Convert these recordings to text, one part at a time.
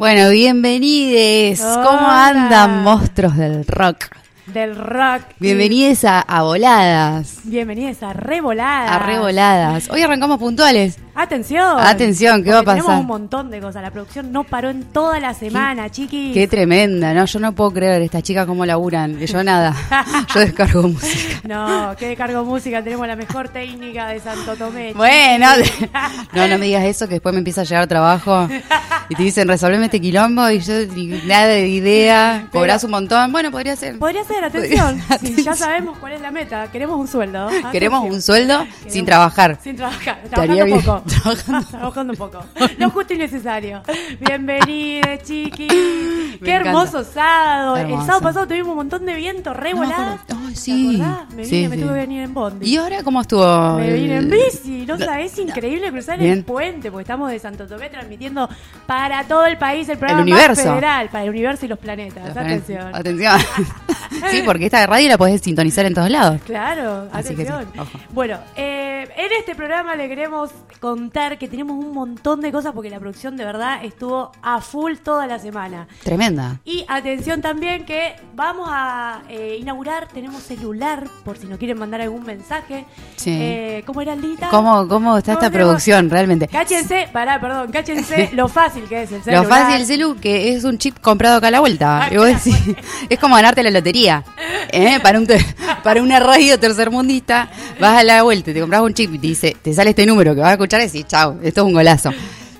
Bueno, bienvenides. ¿Cómo andan monstruos del rock? Del rock. Bienvenidos a, a Voladas, Bienvenidos a Revolada. a Revoladas. Hoy arrancamos puntuales. Atención. Atención, ¿qué va a pasar? Tenemos un montón de cosas. La producción no paró en toda la semana, chiquis. Qué tremenda, ¿no? Yo no puedo creer estas chicas cómo laburan. Yo nada. Yo descargo música. No, qué cargo música. Tenemos la mejor técnica de Santo Tomé. Bueno, no, no me digas eso, que después me empieza a llegar trabajo y te dicen, resolveme este quilombo y yo nada de idea, cobrás un montón. Bueno, podría ser. Podría ser, atención. Atención. Sí, ya sabemos cuál es la meta. Queremos un sueldo. Queremos un sueldo Queremos- sin trabajar. Sin trabajar. Trabajando bien. poco. Trabajando. Trabajando un poco. Lo justo y necesario. Bienvenidos, chiquis. Me Qué hermoso sábado. El sábado pasado tuvimos un montón de viento, re No me volado. acuerdo. Ay, ¿Te sí. Me Sí, me sí. tuve que venir en Bondi. ¿Y ahora cómo estuvo? Me el- vine en bici, no sabes, es increíble cruzar Bien. el puente, porque estamos de Santo Tomé transmitiendo para todo el país el programa El más federal, para el universo y los planetas. Atención. Atención. Sí, porque esta radio la podés sintonizar en todos lados. Claro, Así que sí, atención. ojo. bueno, eh, en este programa le queremos contar que tenemos un montón de cosas porque la producción de verdad estuvo a full toda la semana. Tremenda. Y atención también que vamos a eh, inaugurar, tenemos celular por si nos quieren mandar algún mensaje. Sí. Eh, ¿Cómo era Lita? ¿Cómo, cómo está ¿Cómo esta producción realmente? Cáchense, pará, perdón, cáchense lo fácil que es el Lo celular. fácil del celu que es un chip comprado acá a la vuelta. Ah, Y vos claro. decís, es como ganarte la lotería. ¿Eh? Para, un para una radio tercermundista, vas a la vuelta te compras un chip y te dice, te sale este número que vas a escuchar y decís, chao, esto es un golazo.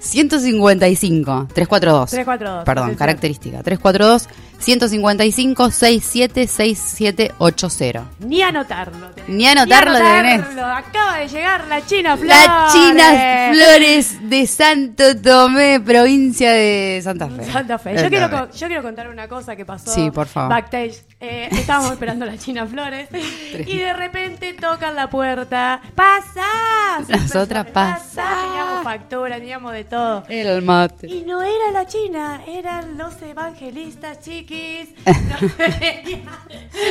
155 342. 342, Perdón, característica. 342 155 676780. Ni anotarlo. tenés. Ni anotarlo tenés. Acaba de llegar la China Flores. La China Flores de Santo Tomé, provincia de Santa Fe. Santa Fe. Yo quiero, yo quiero contar una cosa que pasó Sí, por favor. backstage. Eh, estábamos esperando a la China Flores y de repente tocan la puerta. ¡Pasa! Nosotras, ¡Pasa! "Pasá". Teníamos factura, teníamos de todo. El mate. Y no era la China, eran los evangelistas chiquis.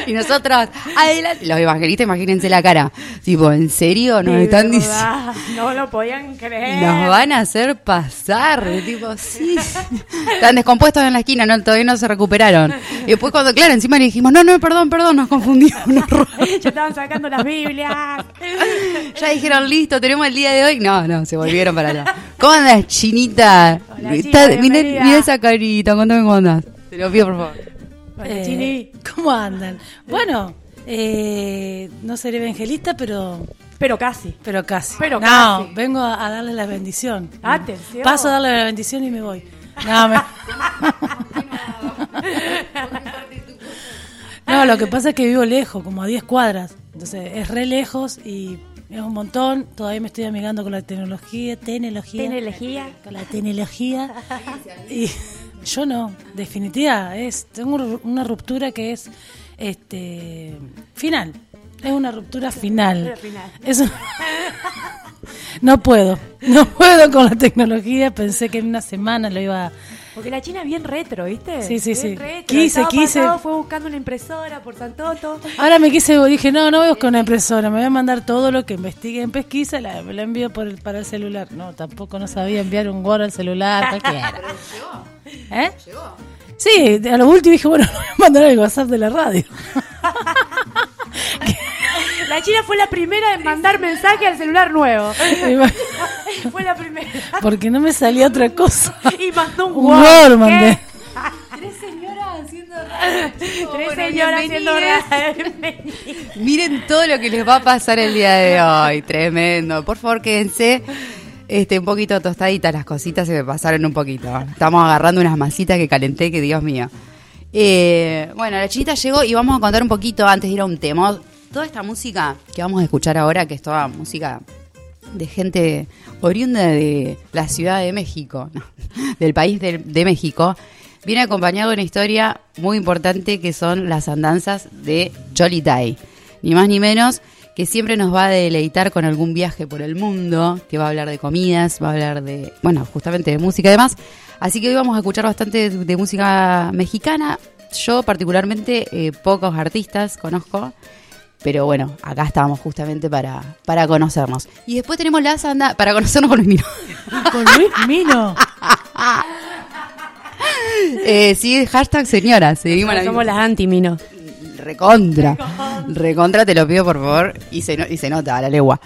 Y nosotros, adelante. Los evangelistas, imagínense la cara. Tipo, ¿en serio? Nos De están diciendo. No lo podían creer. Nos van a hacer pasar. Tipo, sí. Están descompuestos en la esquina, no, todavía no se recuperaron. Y después, cuando, claro, encima le dijimos, no, no, perdón, perdón, nos confundimos. nos robamos". Ya estaban sacando las Biblias. Ya dijeron, listo, tenemos el día de hoy. No, no, se volvieron para allá. ¿Cómo andas, chinita? Hola, Está- mira esa carita, contame cómo andas. Te lo pido, por favor. Eh, Chini. ¿Cómo andan? Bueno, eh, no seré evangelista, pero Pero casi. pero casi. Pero no, casi. vengo a, a darle la bendición. Atención. Paso a darle la bendición y me voy. No, me- No, lo que pasa es que vivo lejos, como a 10 cuadras. Entonces es re lejos y es un montón. Todavía me estoy amigando con la tecnología, tecnología. Tecnología. Con la tecnología. y yo no, definitiva, es tengo una ruptura que es este final. Es una ruptura final. Final. Es un- no puedo, no puedo con la tecnología. Pensé que en una semana lo iba a Porque la China es bien retro, ¿viste? Sí, sí, Bien sí. retro. Quise, quise. fue buscando una impresora por Santoto. Ahora me quise, dije, no, no voy a buscar una impresora, me voy a mandar todo lo que investigue en pesquisa, la, me la envío por el, para el celular. No, tampoco no sabía enviar un Word al celular, cualquiera. ¿Eh? Sí, a lo último dije, bueno, voy a mandar el WhatsApp de la radio. La China fue la primera en mandar mensaje al celular nuevo. Fue la primera. Porque no me salía otra cosa. Y mandó un Un Word. Mandé. Tres señoras haciendo Tres Bueno, señoras haciendo. Miren todo lo que les va a pasar el día de hoy. Tremendo. Por favor, quédense este, un poquito tostaditas. Las cositas se me pasaron un poquito. Estamos agarrando unas masitas que calenté, que Dios mío. Eh, bueno, la chinita llegó y vamos a contar un poquito antes de ir a un tema. Toda esta música que vamos a escuchar ahora, que es toda música de gente oriunda de la Ciudad de México, del país de, México, viene acompañado de una historia muy importante que son las andanzas de Jolly Day. Ni más ni menos que siempre nos va a deleitar con algún viaje por el mundo, que va a hablar de comidas, va a hablar de, bueno, justamente de música y demás. Así que hoy vamos a escuchar bastante de, de música mexicana. Yo particularmente eh, pocos artistas conozco, pero bueno, acá estábamos justamente para, para conocernos. Y después tenemos las andas para conocernos con Luis Miro. Con Luis Mino. Eh, sí, hashtag señora, seguimos la Somos las anti-mino. Recontra. Recontra, te lo pido por favor. Y se, no- y se nota a la legua.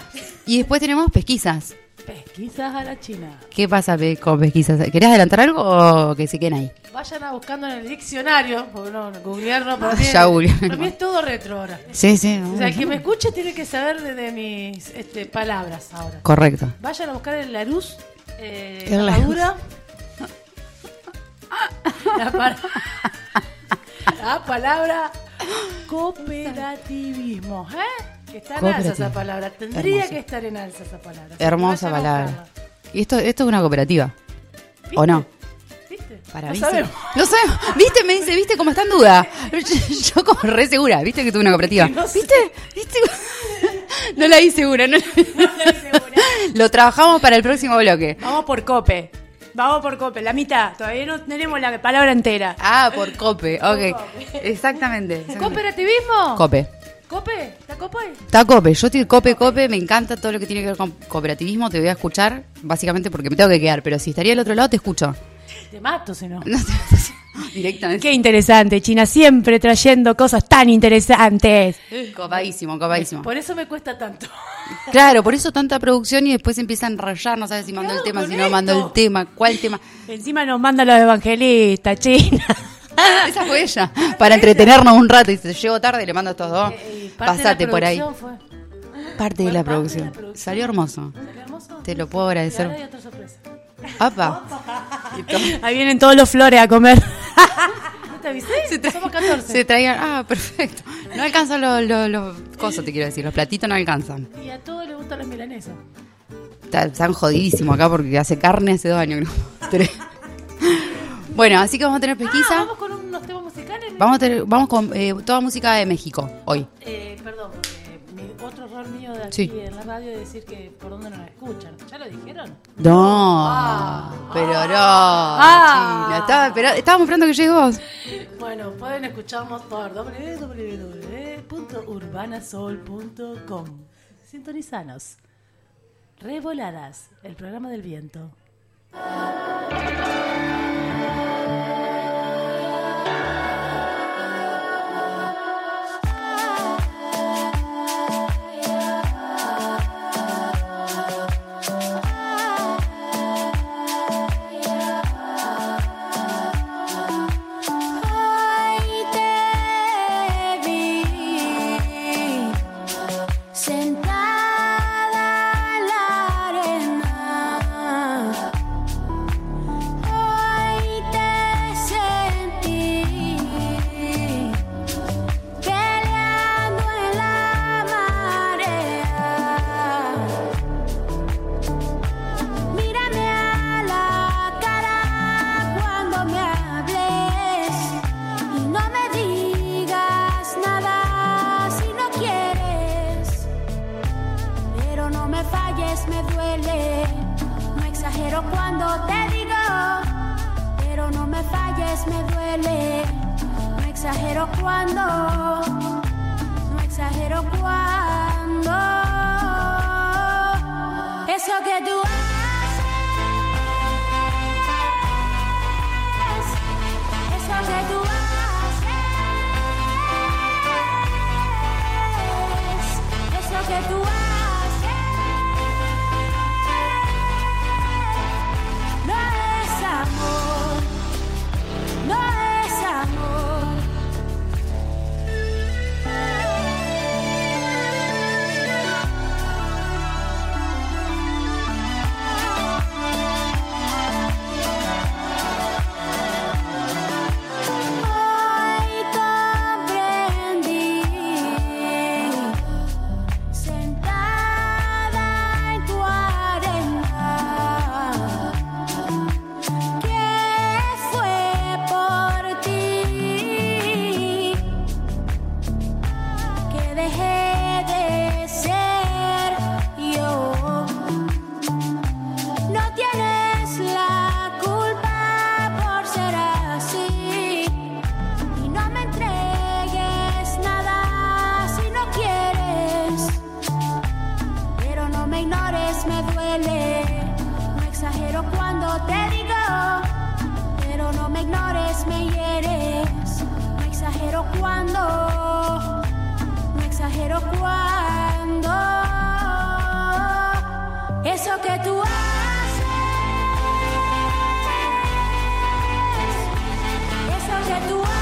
Y después tenemos pesquisas. Pesquisas a la China. ¿Qué pasa con pesquisas? ¿Querés adelantar algo o que se queden ahí? Vayan a buscando en el diccionario, porque no, googlear no, para Ah, mí, ya googleé. para mí es todo retro ahora. Sí, sí. O sea, el que me escuche tiene que saber de, de mis este, palabras ahora. Correcto. Vayan a buscar Larus, eh, ¿Qué es la Larus? madura. la, par- la palabra cooperativismo, ¿eh? Que está en alza esa palabra. Tendría Hermoso. que estar en alza esa palabra. Hermosa palabra. Y esto, esto es una cooperativa. ¿O no? ¿Viste? Para No sabemos. No sabemos. ¿Viste? Me dice, ¿viste cómo está en duda? Yo como re segura. ¿Viste que tuve una cooperativa? No sé. ¿Viste? ¿Viste? No la vi segura. No la... Lo trabajamos para el próximo bloque. Vamos por cope. Vamos por cope. La mitad. Todavía no tenemos la palabra entera. Ah, por COPE. Ok. Exactamente. exactamente. ¿Cooperativismo? COPE. ¿Cope? ¿Está cope? Está COPE. Yo estoy COPE, COPE. Me encanta todo lo que tiene que ver con cooperativismo. Te voy a escuchar, básicamente porque me tengo que quedar. Pero si estaría al otro lado, te escucho. Te mato si no. No sé, directamente. Qué interesante, China. Siempre trayendo cosas tan interesantes. Copadísimo, copadísimo. Por eso me cuesta tanto. Claro, por eso tanta producción y después empiezan a rayar, no sabes si mandó el tema, si no mandó el tema, cuál tema. Encima nos mandan los evangelistas, China. Esa fue ella, para entretenernos un rato. Y se llego tarde y le mando a estos dos. Eh, la Pasate por ahí. fue. Parte de la parte de producción. la producción. Salió hermoso. Te lo puedo Y ahora agradecer. hay otra sorpresa. Apa. Ahí vienen todos los flores a comer. ¿No te avisé? Se tra- Somos 14. Se traían. Ah, perfecto. No alcanzan los, los, los cosas, te quiero decir. Los platitos no alcanzan. Y a todos les gustan las milanesas. Está- Están jodidísimos acá porque hace carne hace dos años. que no-. Bueno, así que vamos a tener pesquisa. Ah, vamos con Vamos, a tener, vamos con eh, toda música de México hoy. Eh, perdón, porque mi, otro error mío de aquí Sí. en la radio es decir que por dónde nos escuchan. ¿Ya lo dijeron? No, pero no. Ah. China, estaba- pero- estábamos esperando que llegues vos. Bueno, pueden escucharnos por www.urbanasol.com. Sintonizanos. Revoladas, el programa del viento. É tua é tua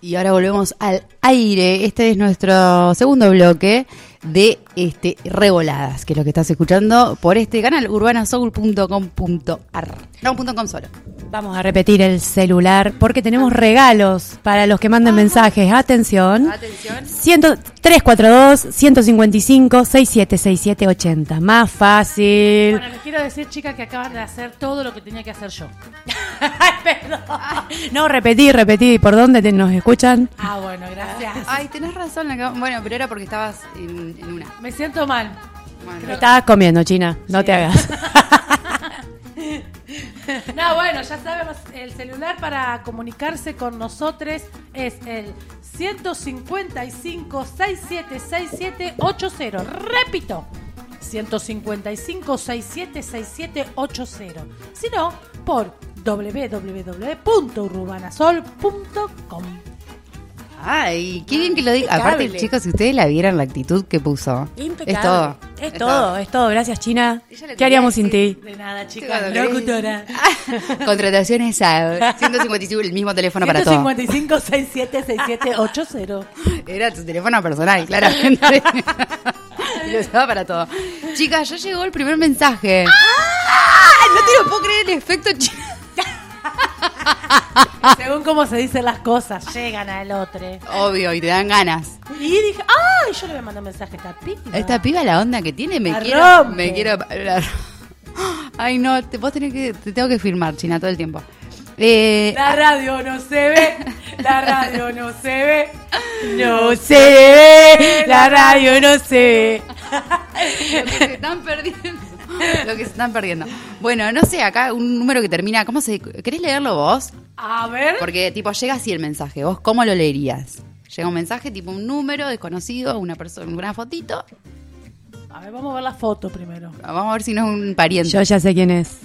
Y ahora volvemos al aire. Este es nuestro segundo bloque de este Revoladas, que es lo que estás escuchando por este canal urbanasoul.com.ar. No, .com solo. Vamos a repetir el celular porque tenemos regalos para los que manden mensajes. Atención. Atención. 342-155-676780. Más fácil. Bueno, les quiero decir, chicas, que acaban de hacer todo lo que tenía que hacer yo. No, repetí, repetí. ¿Por dónde te- nos escuchan? Ah, bueno, gracias. Ay, tenés razón. Bueno, pero era porque estabas en, en una. Me siento mal. Bueno, Me estabas comiendo, China. No te hagas. No, bueno, ya sabemos, el celular para comunicarse con nosotros es el 155 676780. Repito, 155 676780. Si no, por www.urbanasol.com. Ay, qué bien que lo diga. Aparte, chicos, si ustedes la vieran la actitud que puso. Impecable. Es todo. Es todo, es todo. Gracias, China. ¿Qué haríamos sin ti? De nada, chicas. Locutora. Contrataciones a 155, el mismo teléfono para todo. 155 676780. Era tu teléfono personal, claramente. y lo usaba para todo. Chicas, ya llegó el primer mensaje. ¡Ah! No te lo puedo creer el efecto chi- Según cómo se dicen las cosas, llegan al otro. Obvio, y te dan ganas. Y dije, ¡ay! Yo le voy a mandar un mensaje a esta piba. Esta piba la onda que tiene, me La quiero. rompe. Me quiero. la- Ay, no, te, vos tenés que. Te tengo que filmar, China, todo el tiempo. Eh, La radio no se ve, la radio no se ve. No se ve, la radio no se ve. lo que se están perdiendo. Lo que se están perdiendo. Bueno, no sé, acá un número que termina. ¿Cómo se.? ¿Querés leerlo vos? A ver. Porque, tipo, llega así el mensaje. ¿Vos cómo lo leerías? Llega un mensaje, tipo un número desconocido, una persona, una fotito. A ver, vamos a ver la foto primero. Vamos a ver si no es un pariente. Yo ya sé quién es.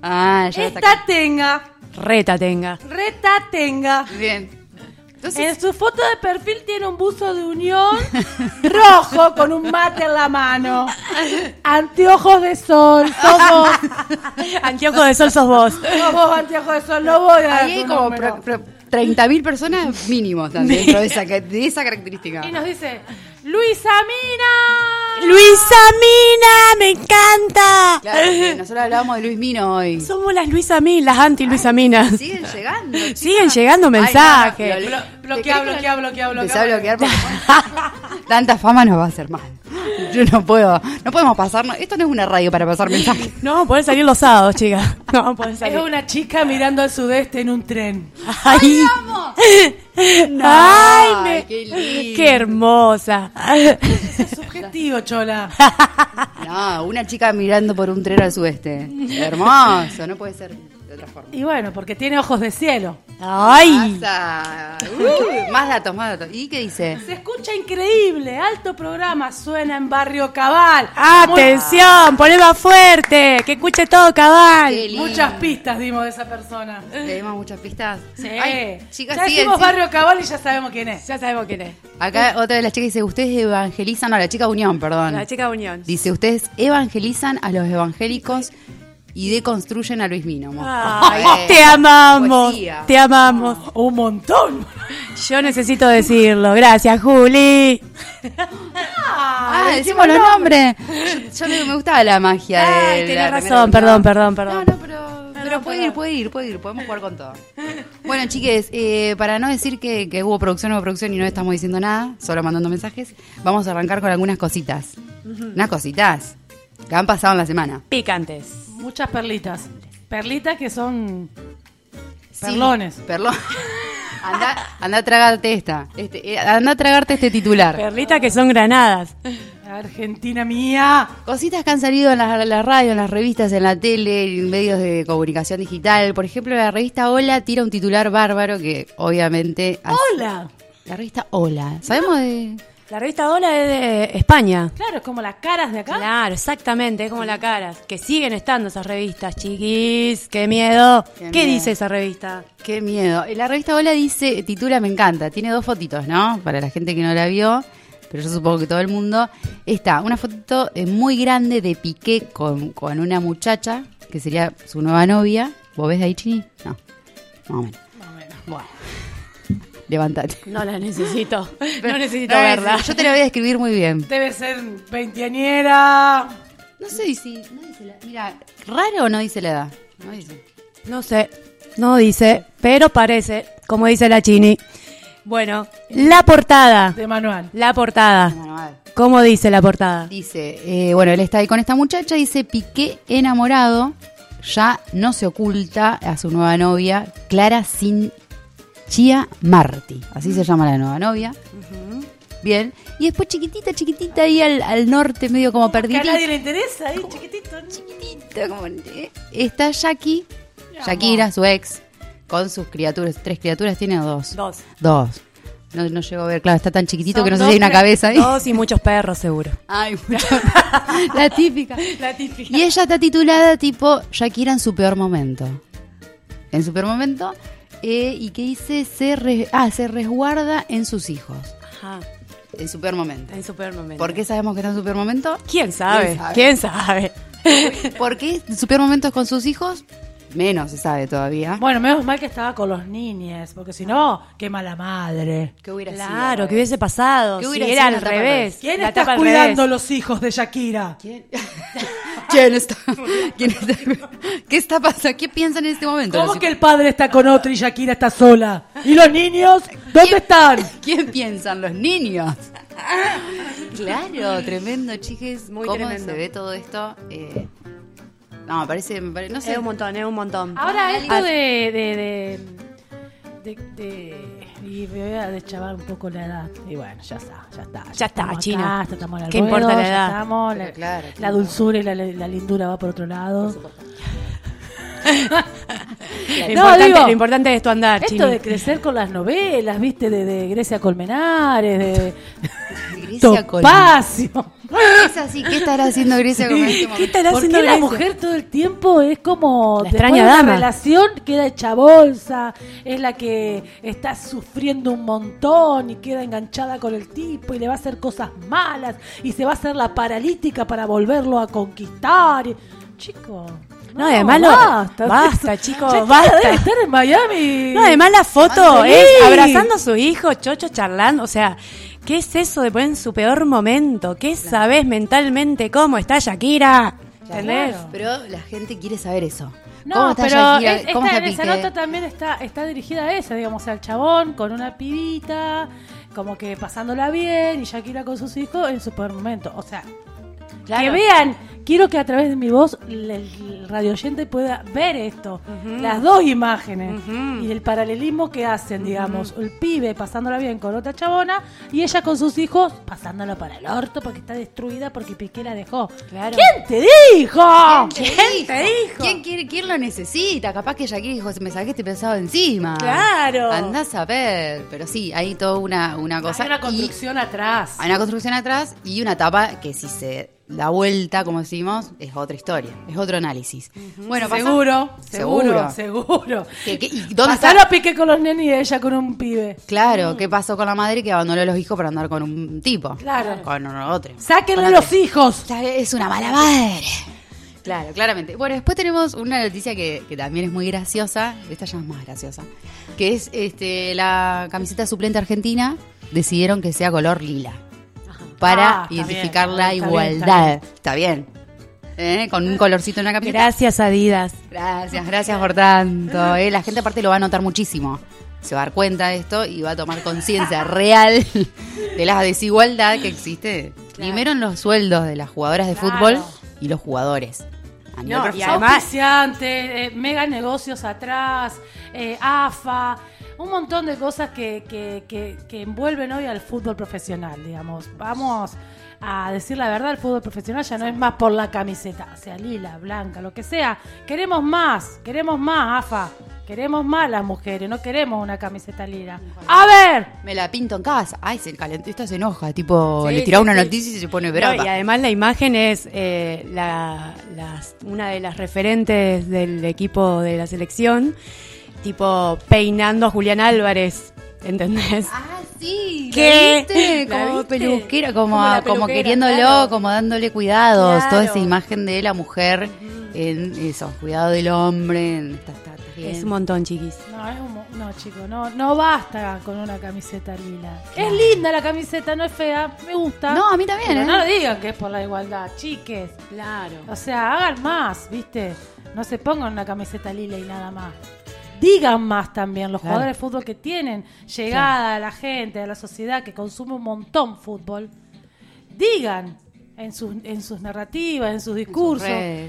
Ah, ya está. Esta tenga, Reta tenga. reta tenga. Bien. Entonces, En su foto de perfil tiene un buzo de unión rojo con un mate en la mano. Anteojos de sol. Sos vos. Anteojo de sol sos vos. Sos vos, anteojos de sol. No voy a ahí hay como número. pro- pro- 30.000 personas mínimo están dentro de esa, de esa característica. Y nos dice, Luisa Mina. Luisa Mina, me encanta. Claro, que nosotros hablábamos de Luis Mino hoy. Somos las Luisa Mina, las anti Luisa Mina. Siguen llegando. chicas. Siguen llegando Ay, no, mensajes. no, Blo- ¿Te bloquea, bloquea, bloquea, bloquea, a bloquear porque tanta fama nos va a hacer mal. Yo no puedo, no podemos pasarnos. Esto no es una radio para pasar mensajes. No, pueden salir los sábados, chicas. No, pueden Es salir. una chica mirando al sudeste en un tren. Ay, Ay, me- qué lindo. qué hermosa. Subjetivo, chola. No, una chica mirando por un tren al sudeste. Hermoso, no puede ser de otra forma. Y bueno, porque tiene ojos de cielo. Ay. Uh, más datos, más datos. ¿Y qué dice? Se escucha increíble, alto programa, suena en Barrio Cabal. atención, más fuerte, que escuche todo cabal. Muchas pistas dimos de esa persona. ¿Le dimos muchas pistas? Sí. Ay, chicas, ya decimos. Barrio Cabal y ya sabemos quién es. Ya sabemos quién es. Acá otra de las chicas dice, ustedes evangelizan, no, la chica Unión, perdón. La chica Unión. Dice, ustedes evangelizan a los evangélicos y deconstruyen a Luis Mino. Ay, te amamos, poesía. te amamos. Un montón. Yo necesito decirlo. Gracias, Juli. Ah, decimos los nombres. Yo, yo no- me gustaba la magia Ay, de tenés la razón, perdón, perdón, perdón. No, no, pero, pero puede ir, puede ir, puede ir. Podemos jugar con todo. Bueno, chiques, eh, para no decir que, que hubo producción, hubo producción y no estamos diciendo nada, solo mandando mensajes, vamos a arrancar con algunas cositas. Unas cositas que han pasado en la semana. Picantes. Muchas perlitas. Perlitas que son Sí, perlones. Perlón. Anda, anda a tragarte esta. Este, eh, anda a tragarte este titular. Perlitas que son granadas. Argentina mía. Cositas que han salido en la, la radio, en las revistas, en la tele, en medios de comunicación digital. Por ejemplo, la revista Hola tira un titular bárbaro que obviamente... hace- Hola. La revista Hola. ¿Sabemos de...? La revista Hola es de España. Claro, es como las caras de acá. Claro, exactamente, es como la cara. Que siguen estando esas revistas, chiquis. Qué miedo. Qué ¿Qué, miedo. dice esa revista? Qué miedo. La revista Hola dice, titula Me encanta. Tiene dos fotitos, ¿no? Para la gente que no la vio, pero yo supongo que todo el mundo. Está una fotito eh, muy grande de Piqué con, con una muchacha, que sería su nueva novia. ¿Vos ves de ahí, Chini? No. Más o menos. Bueno. Levántate. No la necesito. No necesito No, verla. Yo te la voy a describir muy bien. Debe ser veinteañera. No sé si... No dice la, mira, ¿raro o no dice la edad? No dice. No sé. No dice, pero parece, como dice la Chini. Bueno, la portada. De manual. La portada. Manual. ¿Cómo dice la portada? Dice, eh, bueno, él está ahí con esta muchacha, dice, Piqué enamorado, ya no se oculta a su nueva novia, Clara Sinchia Marti. Así se llama la nueva novia. Bien. Y después chiquitita, chiquitita ahí al, al norte, medio como Que a nadie le interesa, ahí chiquitito. como, eh, Está Jackie, Shakira, su ex, con sus criaturas. ¿Tres criaturas tiene o dos? Dos. Dos. No, no llego a ver, claro, está tan chiquitito Son que no sé si hay una cabeza ahí. Dos y muchos perros, seguro. Ay, mucho. La típica. La típica. Y ella está titulada tipo Shakira en su peor momento. En su peor momento. Eh, y que dice, se, re- ah, se resguarda en sus hijos. Ajá. En su peor momento. En super momento. ¿Por qué sabemos que está en su peor momento? ¿Quién sabe? ¿Quién ¿Quién sabe? ¿Por qué su peor momento es con sus hijos? Menos se sabe todavía. Bueno, menos mal que estaba con los niños, porque si no, qué mala madre. ¿Qué hubiera sido? Claro, que hubiese pasado. ¿Qué Si hubiera era sido al revés. revés? ¿Quién La está cuidando los hijos de Shakira? ¿Quién? ¿Quién está? ¿Quién está? ¿Qué está pasando? ¿Qué piensan en este momento? ¿Cómo que el padre está con otro y Shakira está sola? ¿Y los niños? ¿Dónde ¿Quién- están? ¿Quién piensan? Los niños. Claro, tremendo, chiques. Muy ¿Cómo tremendo. se ve todo esto? Eh, no, me parece, me parece- no sé. Es un montón, es un montón. Ahora esto de, de, de, de, de- y me voy a deschavar un poco la edad. Y bueno, ya está, ya está. Ya está, estamos China. acá, estamos el ¿Qué importa ruedo, la ya edad? estamos, la, claro, la dulzura y la, la lindura va por otro lado. Lo, No, importante, digo, lo importante es tu andar, Esto Chini. de crecer con las novelas, viste, de, de Grecia Colmenares, de Grecia Colmenares. Topacio. Es así, ¿qué estará haciendo Grecia con este ¿Qué estará ¿Por haciendo qué la mujer todo el tiempo es como La extraña de dama. relación queda hecha bolsa, es la que está sufriendo un montón y queda enganchada con el tipo y le va a hacer cosas malas y se va a hacer la paralítica para volverlo a conquistar. Chico, No, además lo- basta, chicos, Shakira basta. debe estar en Miami. No, además la foto es abrazando a su hijo, chocho charlando. O sea, ¿qué es eso de poner en su peor momento? ¿Qué sabes mentalmente cómo está Shakira? ¿Entendés? Claro. Pero la gente quiere saber eso. No, ¿Cómo está pero Shakira? es- ¿Cómo esta- está esa nota también está, está dirigida a eso, digamos, al chabón con una pibita, como que pasándola bien, y Shakira con sus hijos en su peor momento. O sea, que vean, quiero que a través de mi voz el, el radio oyente pueda ver esto, las dos imágenes y el paralelismo que hacen, digamos, el pibe pasándola bien con otra chabona y ella con sus hijos pasándola para el orto porque está destruida porque Piqué la dejó. Claro. ¿Quién te dijo? ¿Quién te dijo? ¿Quién, quiere, ¿Quién lo necesita? Capaz que Shakira dijo, me saqué este pesado encima. Claro. Andás a ver. Pero sí, hay toda una, una cosa. Hay una y- construcción atrás. Hay una construcción atrás y una tapa que si se da vuelta, como decimos, es otra historia, es otro análisis. Bueno, pasa- seguro, seguro, Seguro. seguro. ¿Qué- qué- ¿Y dónde Pasalo está? a pique con los nenes y ella con un pibe. Claro, ¿qué pasó con la madre que abandonó a los hijos para andar con un tipo? Claro. Con otro. Sáquenle Con los hijos. Es una mala madre. Claro, claramente. Bueno, después tenemos una noticia que, que también es muy graciosa. Esta ya es más graciosa. Que es este la camiseta suplente argentina. Decidieron que sea color lila. Para Ah, identificar bien, la está bien, igualdad. Está bien. ¿Eh? Con un colorcito en la camiseta. Gracias, Adidas. Gracias, gracias por tanto. ¿eh? La gente aparte lo va a notar muchísimo. Se va a dar cuenta de esto y va a tomar conciencia real de la desigualdad que existe. Primero en los sueldos de las jugadoras de Claro. fútbol y los jugadores. No, y además- eh, mega negocios atrás, eh, AFA, un montón de cosas que, que, que, que envuelven hoy al fútbol profesional, digamos. Vamos a decir la verdad, el fútbol profesional ya no es más por la camiseta, sea lila, blanca, lo que sea. Queremos más, queremos más, AFA. Queremos más las mujeres, no queremos una camiseta lila. A ver, Me la pinto en casa. Ay, se calentó, esta se enoja. Tipo, Sí, le tira sí, una sí. noticia y se pone No, brava. y además la imagen es eh, la, las- una de las referentes del equipo de la selección, tipo peinando a Julián Álvarez, ¿entendés? Ah, sí. ¿Qué? ¿La viste? ¿La Como viste? peluquera, como, queriéndolo, claro. como dándole cuidados. Claro. Toda esa imagen de la mujer en eso, cuidado del hombre. En, bien. Es un montón, chiquis. No, es un no, chicos, no, no basta con una camiseta lila. Es linda la camiseta, no es fea, me gusta. No, a mí también, Pero ¿eh? no digan que es por la igualdad, chiques. Claro. O sea, hagan más, ¿viste? No se pongan una camiseta lila y nada más. Digan más también los Claro. jugadores de fútbol que tienen llegada a la gente, a la sociedad que consume un montón fútbol, digan en sus, en sus narrativas, en sus discursos,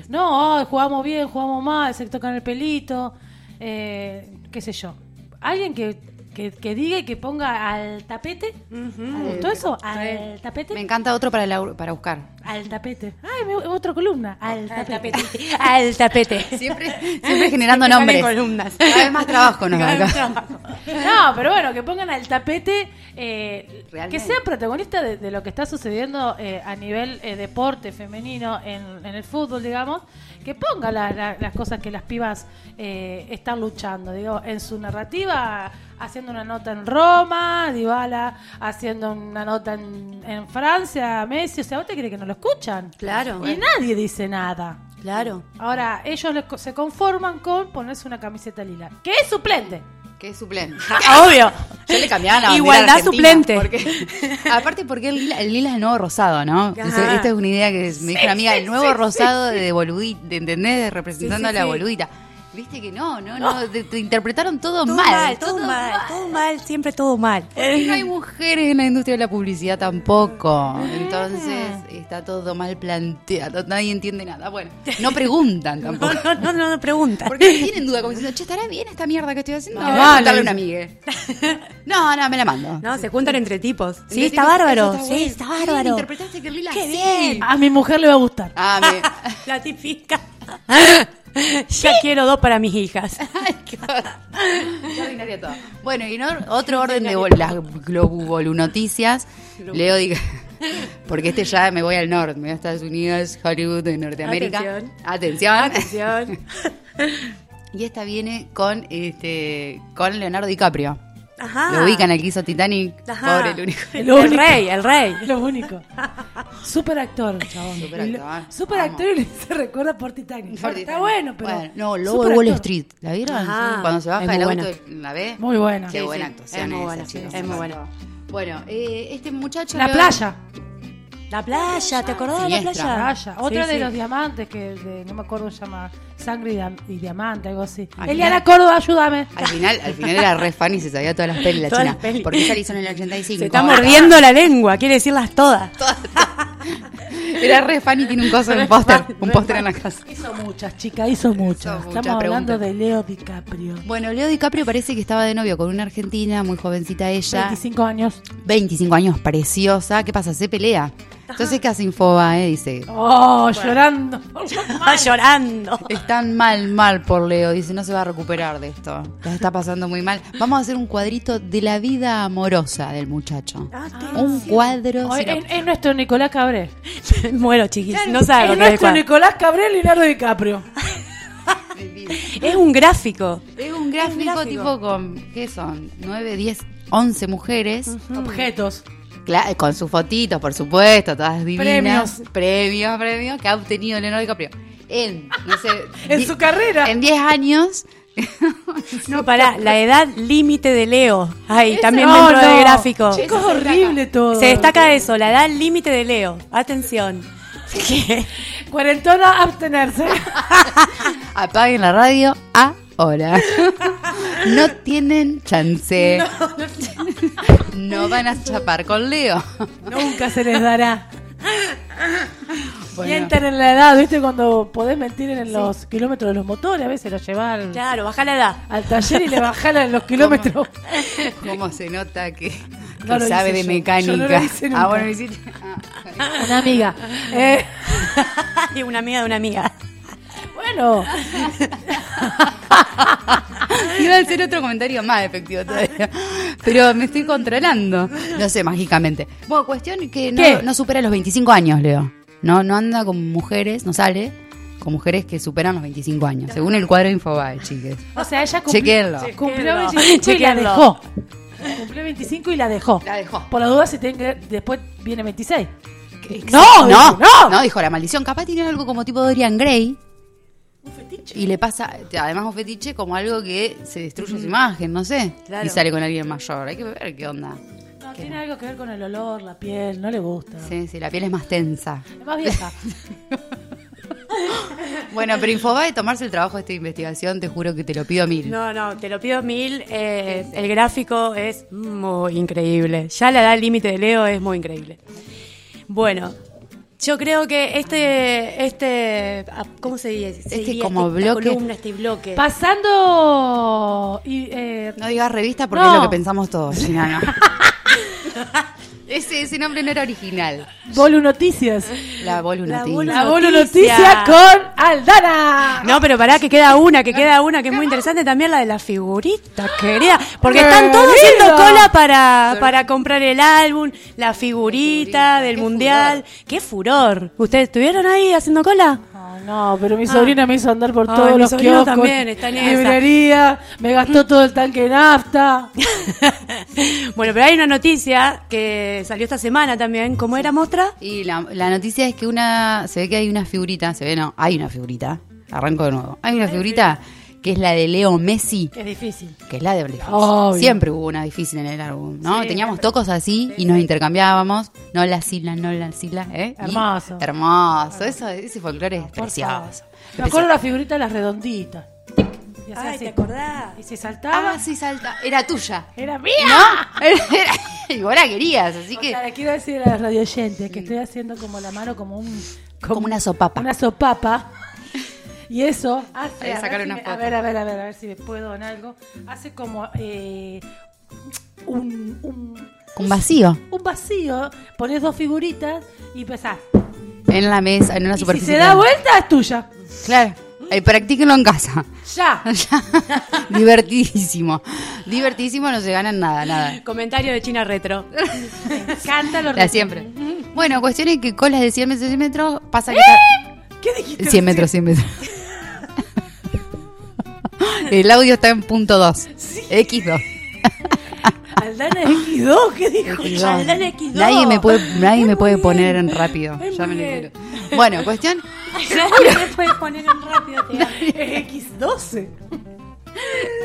no, ay, jugamos bien, jugamos mal, se tocan el pelito, eh, qué sé yo. Alguien que, que, que diga y que ponga al tapete, ¿te gustó eso? Al tapete. Me encanta otro para, la- para buscar. Al tapete. Ay, me- otra columna. Al tapete. Al tapete. Siempre, siempre generando nombres. columnas. Cada vez más trabajo nos da acá. No, pero bueno, que pongan al tapete, eh, que sean protagonistas de, de lo que está sucediendo eh, a nivel eh, deporte femenino en, en el fútbol, digamos, que pongan la- la- las cosas que las pibas eh, están luchando, digo, en su narrativa, haciendo una nota en Roma, Dybala haciendo una nota en, en Francia, Messi, o sea, ¿vos te crees que no lo escuchan? Claro. Y nadie dice nada. Claro. Ahora, ellos les co- se conforman con ponerse una camiseta lila, que es suplente. Que es suplente. Obvio. Yo le cambiaba la Igualdad argentina, suplente. porque- aparte porque el lila, el lila es el nuevo rosado, ¿no? Ajá. Esta es una idea que me dijo una amiga, el nuevo rosado de boludita, de, ¿entendés? De representando Sí, sí, a la sí. boludita. Viste que no, no, no, te, te interpretaron todo, Todo mal. mal, todo mal, todo mal, siempre todo mal. No hay mujeres en la industria de la publicidad tampoco. Entonces está todo mal planteado. Nadie entiende nada. Bueno, no preguntan No, tampoco. no, no, no, no pregunta. Porque no tienen duda, como diciendo, che, ¿estará bien esta mierda que estoy haciendo? No, a preguntarle a una amiga. No, no, me la mando. No, se juntan entre tipos. Entre Sí, está tipos, bárbaro. Sí, está Bien, bárbaro. interpretaste que Lila Qué sí. bien. A mi mujer le va a gustar. Ah, me... La típica. ya quiero dos para mis hijas. Ay, qué Qué ordinaria todo. Bueno, y no, otro orden de las Globulu Noticias. Leo diga. Porque este ya me voy al norte, me voy a Estados Unidos, Hollywood, de Norteamérica. Atención. Atención. Atención. Y esta viene con este con Leonardo DiCaprio. Ajá. Lo ubican al que hizo Titanic. Ajá. Pobre el único. El El único. rey, el rey. Lo único. Super actor, chabón. Super actor. Super actor y se recuerda por Titanic. Por Está Titanic. bueno, pero. Bueno, no, Lobo de Wall. Street. ¿La vieron? Ajá. Cuando se baja el auto, buena. ¿la ve? Muy buena. Qué Sí, buena sí. actuación Es muy buena, es muy buena. Bueno, eh, este muchacho... La lo- playa. La playa, ¿te acordás de la playa? Playa. Otra Sí, de sí. los diamantes que de- no me acuerdo se llama Sangre y, Diamante, algo así. Al Eliana final- Córdoba, ayúdame. Al final, al final era re fan y se sabía todas las pelis la Todas china. las pelis. Porque esa la hizo en el 85. Se está mordiendo la lengua, quiere decirlas todas. Era re fan y tiene un coso, un póster. Un póster en la casa. Hizo muchas, chicas, hizo muchas. Estamos hablando preguntas. de Leo DiCaprio. Bueno, Leo DiCaprio parece que estaba de novio con una argentina, muy jovencita ella. 25 años. 25 años, preciosa. ¿Qué pasa? Se pelea. Entonces, ¿qué hace Infoba? Eh? Dice, Oh, llorando. Va llorando. Están mal, mal por Leo. Dice, no se va a recuperar de esto. La está pasando muy mal. Vamos a hacer un cuadrito de la vida amorosa del muchacho. un cuadro. No- es, es nuestro Nicolás Cabré. Bueno, chiquis, no sabe lo es que es nuestro cuál. Nicolás Cabré, Leonardo DiCaprio. Es un gráfico. Es un gráfico, gráfico. tipo con, ¿qué son? 9, 10, 11 mujeres. Objetos. Con sus fotitos, por supuesto, todas divinas. Premios. Premios, premios que ha obtenido Leonardo DiCaprio. En, no sé. En su carrera. En 10 años. No, pará, la edad límite de Leo. Ay, también No, dentro del no. gráfico. Chicos, es horrible todo. Se destaca eso, la edad límite de Leo. Atención. ¿Qué? Cuarentona, abstenerse. Apaguen la radio ahora. No tienen chance. No van a chapar con Leo. Nunca se les dará. Bueno. Mienten en la edad, ¿viste? Cuando podés mentir en los kilómetros de los motores, a veces los llevar al, Claro, baja la edad. al taller y le bajan los kilómetros. ¿Cómo se nota que, No sabe de yo. mecánica? Yo no lo hice nunca. ah, bueno, lo hiciste. Ah, Una amiga. Eh, Y una amiga de una amiga. Bueno, Iba a hacer otro comentario más efectivo todavía. Pero me estoy controlando. No sé, mágicamente. Bueno, cuestión que no, no supera los 25 años, Leo. No, no anda con mujeres, no sale con mujeres que superan los 25 años. Según el cuadro de Infobae, chiques. o sea, ella cumplió, Chequenlo. cumplió Chequenlo. 25 y la dejó. Cumplió 25 y la dejó. La dejó. Por la duda, si tiene que, después viene 26. No, No, no, no. no, dijo la maldición. Capaz tiene algo como tipo Dorian Gray. Fetiche. Y le pasa, además un fetiche como algo que se destruye su imagen, no sé. Claro. Y sale con alguien mayor. Hay que ver qué onda. No, tiene algo que ver con el olor, la piel, no le gusta. Sí, sí, la piel es más tensa. Es más vieja. Bueno, pero Infobae tomarse el trabajo de esta investigación, te juro que te lo pido mil. No, no, te lo pido mil. eh, el gráfico es muy increíble. Ya la edad límite de Leo es muy increíble. Bueno, yo creo que este, este, ah, ¿cómo se dice? Este Sería como esta bloque. columna, este bloque. Pasando. Y, eh, No digas revista porque No. es lo que pensamos todos. ese, ese nombre no era original. Bolu Noticias. La Bolu La Noticias. Bolu La Bolu Noticias. Con Aldana. No, pero pará, que queda una, que queda una, que es muy interesante también la de la figurita, querida. Porque están todos haciendo cola para, para comprar el álbum, la figurita del qué mundial. ¡Qué furor! ¿Ustedes estuvieron ahí haciendo cola? Ah, no, pero mi sobrina me hizo andar por todos los kioscos. también está en esa. librería, me gastó todo el tanque de nafta. bueno, pero hay una noticia que salió esta semana también. ¿Cómo era, Mostra? Y la, la noticia es que una. Se ve que hay una figurita. Se ve, no, hay una figurita. Arranco de nuevo. Hay una figurita que es la de Leo Messi. Es difícil. Que es la de difícil. Obvio. Siempre hubo una difícil en el álbum, ¿no? Sí. Teníamos tocos así y nos intercambiábamos. No la sila, no la sila, ¿eh? Y- Hermoso. hermoso. Eso, ese folclore es Por precioso. Me acuerdo la figurita de las redonditas. Y Ay, así. ¿te acordás? Y si saltaba, Ah, sí, salta. Era tuya. era mía. ¿No? Era- y vos la querías, así O que. sea, le quiero decir a las radioyentes que estoy haciendo como la mano como un Como una sopapa. Una sopapa. Y eso hace. Voy a a, sacar ver si una me- a ver, a ver, a ver, a ver si me puedo en algo. Hace como eh, un, un, Un vacío. un vacío. Pones dos figuritas y empezás. En la mesa, en una Y si superficie. se da vuelta, es tuya. Claro. Eh, practíquenlo en casa. Ya. Divertidísimo. Divertidísimo, no se ganan nada, nada. Comentario de China Retro. Me encanta lo La siempre. Bueno, cuestión es que colas de 100 metros, 100 metros, pasa que... ¿Qué dijiste? 100 metros, 100 metros. El audio está en punto 2. X2. Aldana X2, ¿qué dijo? X2. Aldana X2. Nadie me puede, nadie me puede poner en rápido. Es Ya me lo quiero. Bueno, cuestión. Nadie me puede poner en rápido. amo. Es X12.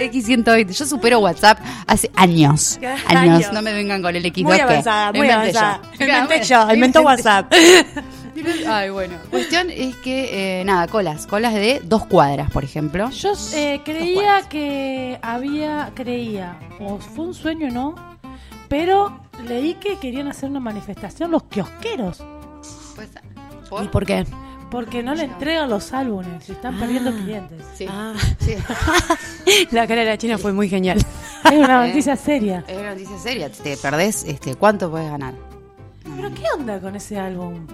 X120. Yo supero WhatsApp hace años. Años. Años. No me vengan con el X2. Muy que avanzada, muy avanzada. Inventé yo, inventé- WhatsApp. Ay, bueno. Cuestión es que, eh, nada, colas. Colas de dos cuadras, por ejemplo. Yo eh, creía que había, creía, o fue un sueño, ¿no? Pero leí que querían hacer una manifestación los kiosqueros. Pues, ¿Y por qué? Porque no le entregan los álbumes y están perdiendo clientes. Sí. Ah. sí. La cara de la China fue muy genial. Es una noticia seria. Es una noticia seria. Te perdés, este, ¿cuánto puedes ganar? ¿Pero qué onda con ese álbum?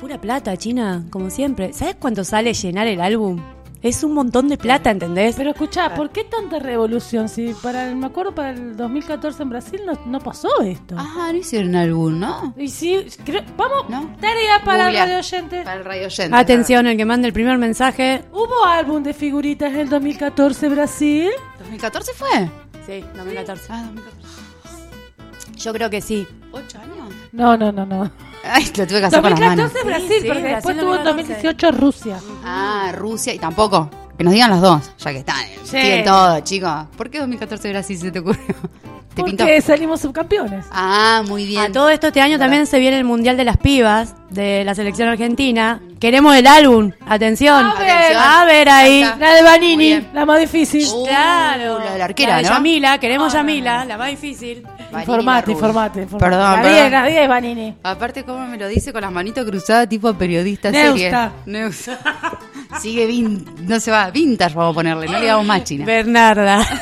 Pura plata, China, como siempre. ¿Sabes cuánto sale llenar el álbum? Es un montón de plata, ¿entendés? Pero escuchá, ¿por qué tanta revolución? Si para el, me acuerdo para el 2014 en Brasil no, no pasó esto. Ah, no hicieron álbum, ¿no? Y sí, creo- vamos, ¿No? tarea para Googlear. radio oyentes. Para el radio oyente. Atención, el que mande el primer mensaje. ¿Hubo álbum de figuritas en el 2014 Brasil? ¿2014 fue? Sí, 2014. Ah, 2014. Yo creo que sí. ¿Ocho años? No, no, no, no. Ay, lo tuve que hacer con las 2014 manos. Brasil, Sí, sí, porque Brasil después tuvo en 2014. 2018 Rusia. Ah, Rusia. Y tampoco. Que nos digan las dos, ya que están. Siguen todo, chicos. ¿Por qué 2014 Brasil se te ocurrió? ¿Te pintó? Porque salimos subcampeones. Ah, muy bien. A todo esto este año también se viene el Mundial de las Pibas de la selección argentina. Queremos el álbum. Atención. A ver. Atención. A ver ahí. La de bien. la más difícil. Uh, Claro. la de la arquera, de ¿no? Yamila, queremos Yamila, la más difícil. Vanini informate, informate, informate. Perdón, la perdón. 10, la 10, Vanini. Aparte, cómo me lo dice con las manitos cruzadas, tipo periodista Neusta. serie. Neusta. Sigue vin, no se va, vintage vamos a ponerle, no le damos más china. Bernarda.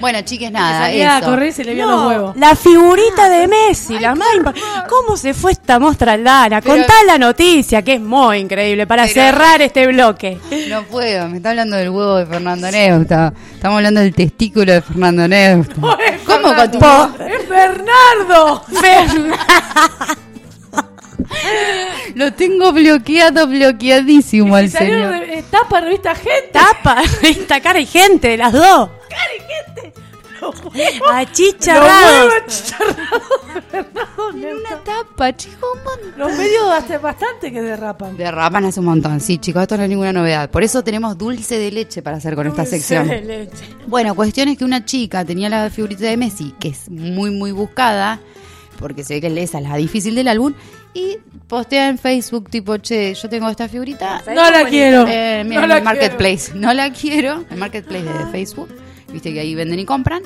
Bueno, chiques, nada, Salía a eso. correr y se le vio No, los huevos. La figurita de Messi, la más ¿Cómo se fue esta mostra Aldana? Pero- Contá la noticia, que es muy increíble, para Pero- cerrar este bloque. No puedo, me está hablando del huevo de Fernando Neusta. Estamos hablando del testículo de Fernando Neusta. ¿Cómo continúa? ¡Es Bernardo! Lo tengo bloqueado, bloqueadísimo al señor. tapa revista Gente. Tapa, esta cara y gente, las dos. Cara y gente. Los huevos. Los Achicharrados. Una tapa, chicos, un montón. Los medios hace bastante que derrapan. Derrapan hace un montón, sí, chicos, esto no es ninguna novedad. Por eso tenemos dulce de leche para hacer con esta sección. Dulce de leche. Bueno, cuestión es que una chica tenía la figurita de Messi, que es muy, muy buscada, porque se ve que esa es la difícil del álbum, Y postea en Facebook, tipo, che, yo tengo esta figurita. No la quiero. Eh, mira, no en la el marketplace. No la quiero. El marketplace de Facebook. Viste que ahí venden y compran.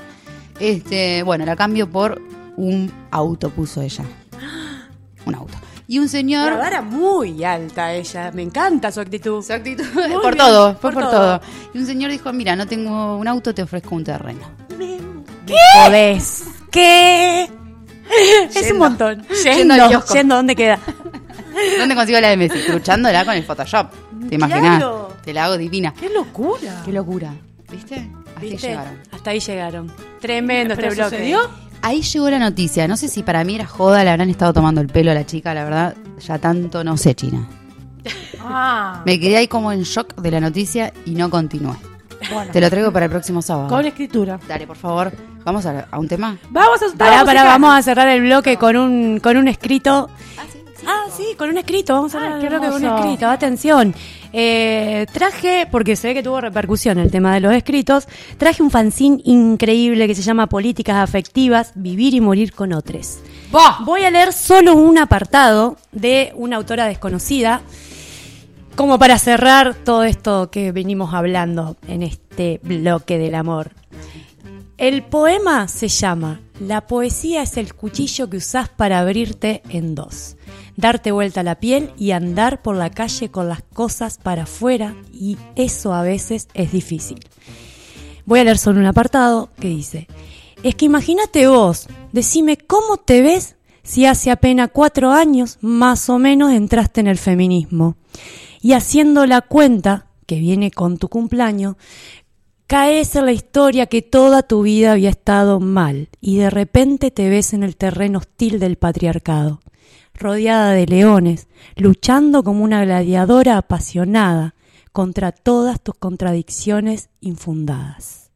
Este, bueno, la cambio por un auto, puso ella. Un auto. Y un La señor. vara muy alta ella. Me encanta su actitud. Su actitud, Muy por bien, todo, fue por por, todo. todo. Y un señor dijo, mira, no tengo un auto, te ofrezco un terreno. ¿Qué? Podés. ¿Qué? Es un montón. Yendo Yendo, ¿dónde queda? ¿Dónde consigo la de Messi? Truchándola con el Photoshop. ¿Te imaginas? Claro. Te la hago divina. ¡Qué locura! Qué locura. ¿Viste? Así ¿Viste? llegaron. Hasta ahí llegaron. Tremendo ¿Pero este bloque. sucedió? Ahí llegó la noticia. No sé si para mí era joda, le habrán estado tomando el pelo a la chica, la verdad. Ya tanto no sé, China. Ah, Me quedé ahí como en shock de la noticia y no continué. Bueno. Te lo traigo para el próximo sábado. Con escritura. Dale, por favor. Vamos a, a un tema. Vamos a Pará, pará, vamos a cerrar el bloque con un, con un escrito. Ah, sí, con un escrito. Vamos a cerrar Ah, el qué bloque con un escrito. Atención. Eh, traje, porque se ve que tuvo repercusión el tema de los escritos, traje un fanzine increíble que se llama Políticas Afectivas, Vivir y Morir con Otros. Voy a leer solo un apartado de una autora desconocida, como para cerrar todo esto que venimos hablando en este bloque del amor. El poema se llama La poesía es el cuchillo que usás para abrirte en dos, darte vuelta la piel y andar por la calle con las cosas para afuera y eso a veces es difícil. Voy a leer solo un apartado que dice, es que imagínate vos, decime cómo te ves si hace apenas cuatro años más o menos entraste en el feminismo. Y haciendo la cuenta, que viene con tu cumpleaños, caes en la historia que toda tu vida había estado mal y de repente te ves en el terreno hostil del patriarcado, rodeada de leones, luchando como una gladiadora apasionada contra todas tus contradicciones infundadas.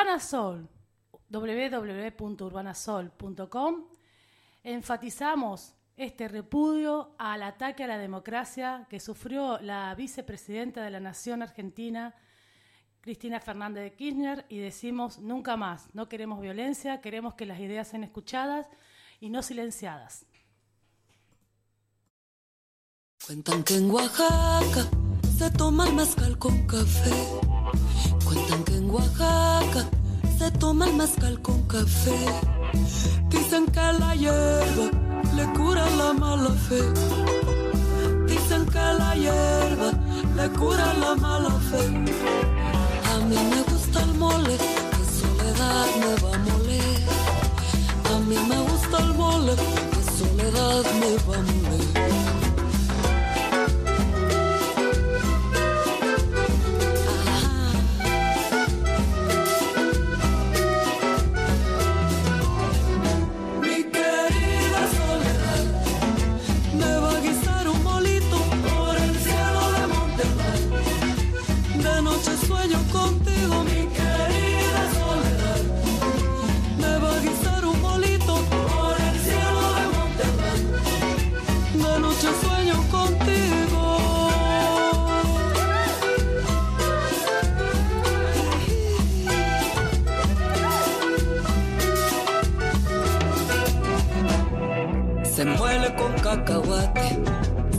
Desde Urbana Sol, www.urbanasol.com, enfatizamos este repudio al ataque a la democracia que sufrió la vicepresidenta de la Nación Argentina, Cristina Fernández de Kirchner, y decimos nunca más, no queremos violencia, queremos que las ideas sean escuchadas y no silenciadas. Cuentan que en Oaxaca se toma con café. Cuentan que Oaxaca se toma el mezcal con café. Dicen que la hierba le cura la mala fe. Dicen que la hierba le cura la mala fe. A mí me gusta el mole, que soledad me va a moler. A mí me gusta el mole, que soledad me va a moler.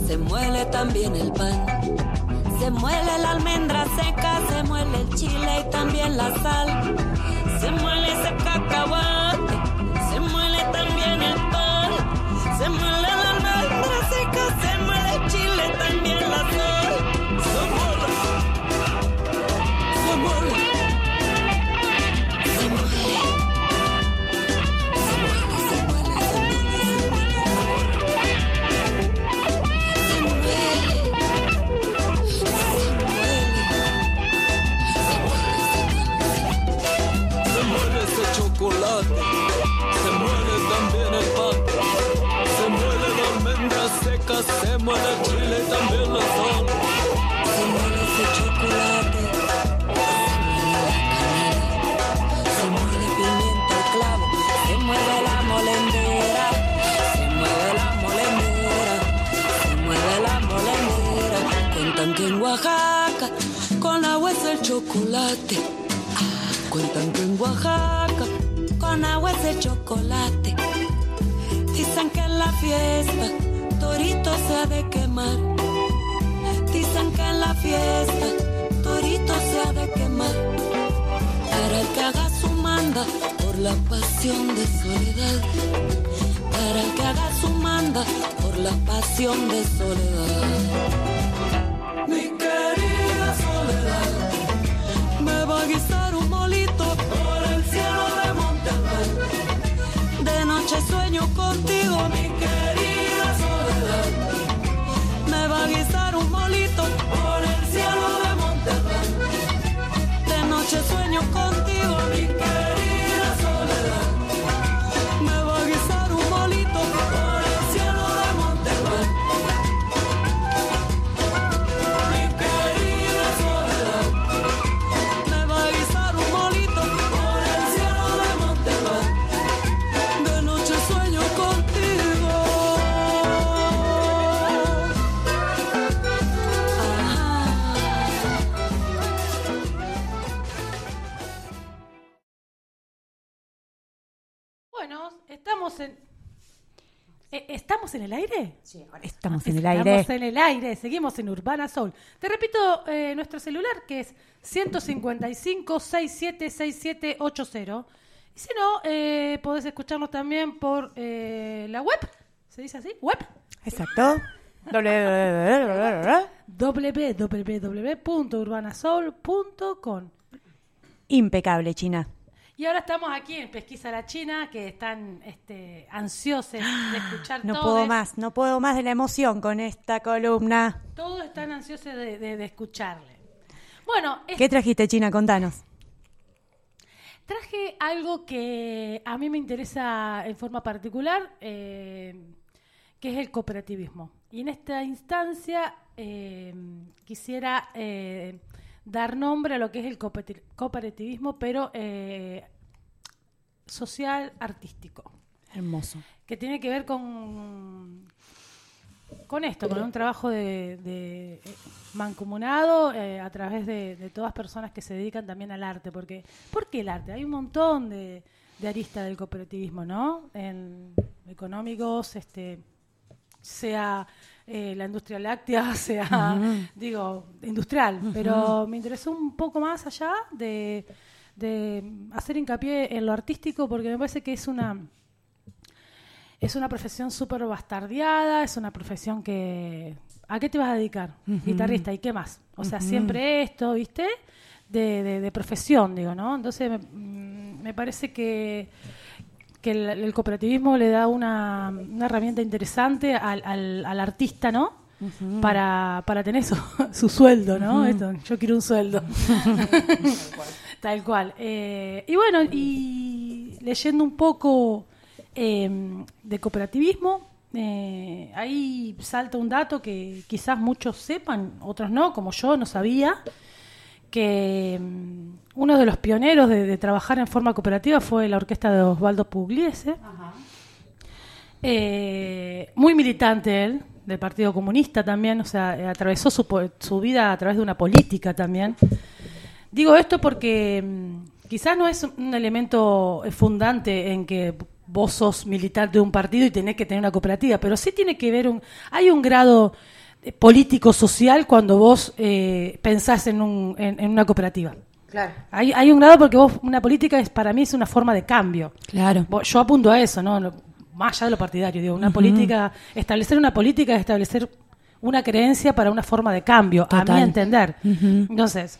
Se muele también el pan. Se muele la almendra seca, se muele el chile y también la sal. Se muele ese cacahuate, chocolate. Cuentan que en Oaxaca con agua es el chocolate. Dicen que en la fiesta Torito se ha de quemar. Dicen que en la fiesta Torito se ha de quemar. Para que haga su manda por la pasión de soledad. Para que haga su manda por la pasión de soledad. Me Bueno, estamos en. Eh, ¿Estamos en el aire? Estamos en el aire. Estamos en el aire, seguimos en Urbana Soul. Te repito eh, nuestro celular que es 155 676780. Y si no, eh, podés escucharnos también por eh, la web. ¿Se dice así? ¿Web? Exacto. www.urbanasoul.com. Impecable, China. Y ahora estamos aquí en Pesquisa la China, que están este, ansiosos de escuchar No puedo más, no puedo más de la emoción con esta columna. Todos están ansiosos de, de- de escucharle. Bueno, es- ¿Qué trajiste, China? Contanos. Traje algo que a mí me interesa en forma particular, eh, que es el cooperativismo. Y en esta instancia eh, quisiera eh, dar nombre a lo que es el cooperati- cooperativismo, pero eh, social artístico Hermoso. que tiene que ver con con esto, con un trabajo de, de, eh, mancomunado eh, a través de, de todas personas que se dedican también al arte, porque ¿por qué el arte? Hay un montón de, de aristas del cooperativismo, ¿no? En económicos, este, sea eh, la industria láctea, sea, digo, industrial, pero me interesó un poco más allá de, de hacer hincapié en lo artístico, porque me parece que es una es una profesión súper bastardeada, es una profesión que... ¿A qué te vas a dedicar? Guitarrista, ¿y qué más? O sea, siempre esto, ¿viste? De, de- de profesión, digo, ¿no? Entonces me, mm, me parece que, que el, el cooperativismo le da una, una herramienta interesante al, al- al artista, ¿no? para, para tener su, su sueldo, ¿no? Esto, yo quiero un sueldo. Tal cual. Eh, y bueno, y leyendo un poco eh, de cooperativismo, eh, ahí salta un dato que quizás muchos sepan, otros no, como yo no sabía, que mm, uno de los pioneros de, de trabajar en forma cooperativa fue la orquesta de Osvaldo Pugliese. Eh, muy militante él, del Partido Comunista también, o sea, eh, atravesó su, su vida a través de una política también. Digo esto porque mm, quizás no es un elemento fundante en que vos sos militante de un partido y tenés que tener una cooperativa, pero sí tiene que ver un... Hay un grado eh, político-social cuando vos eh, pensás en, un, en, en una cooperativa. Claro. Hay, hay un grado porque vos, una política es para mí es una forma de cambio. Claro. Yo apunto a eso, ¿no? Más allá de lo partidario, digo, una política, establecer una política es establecer una creencia para una forma de cambio, a Total. mi entender. Entonces,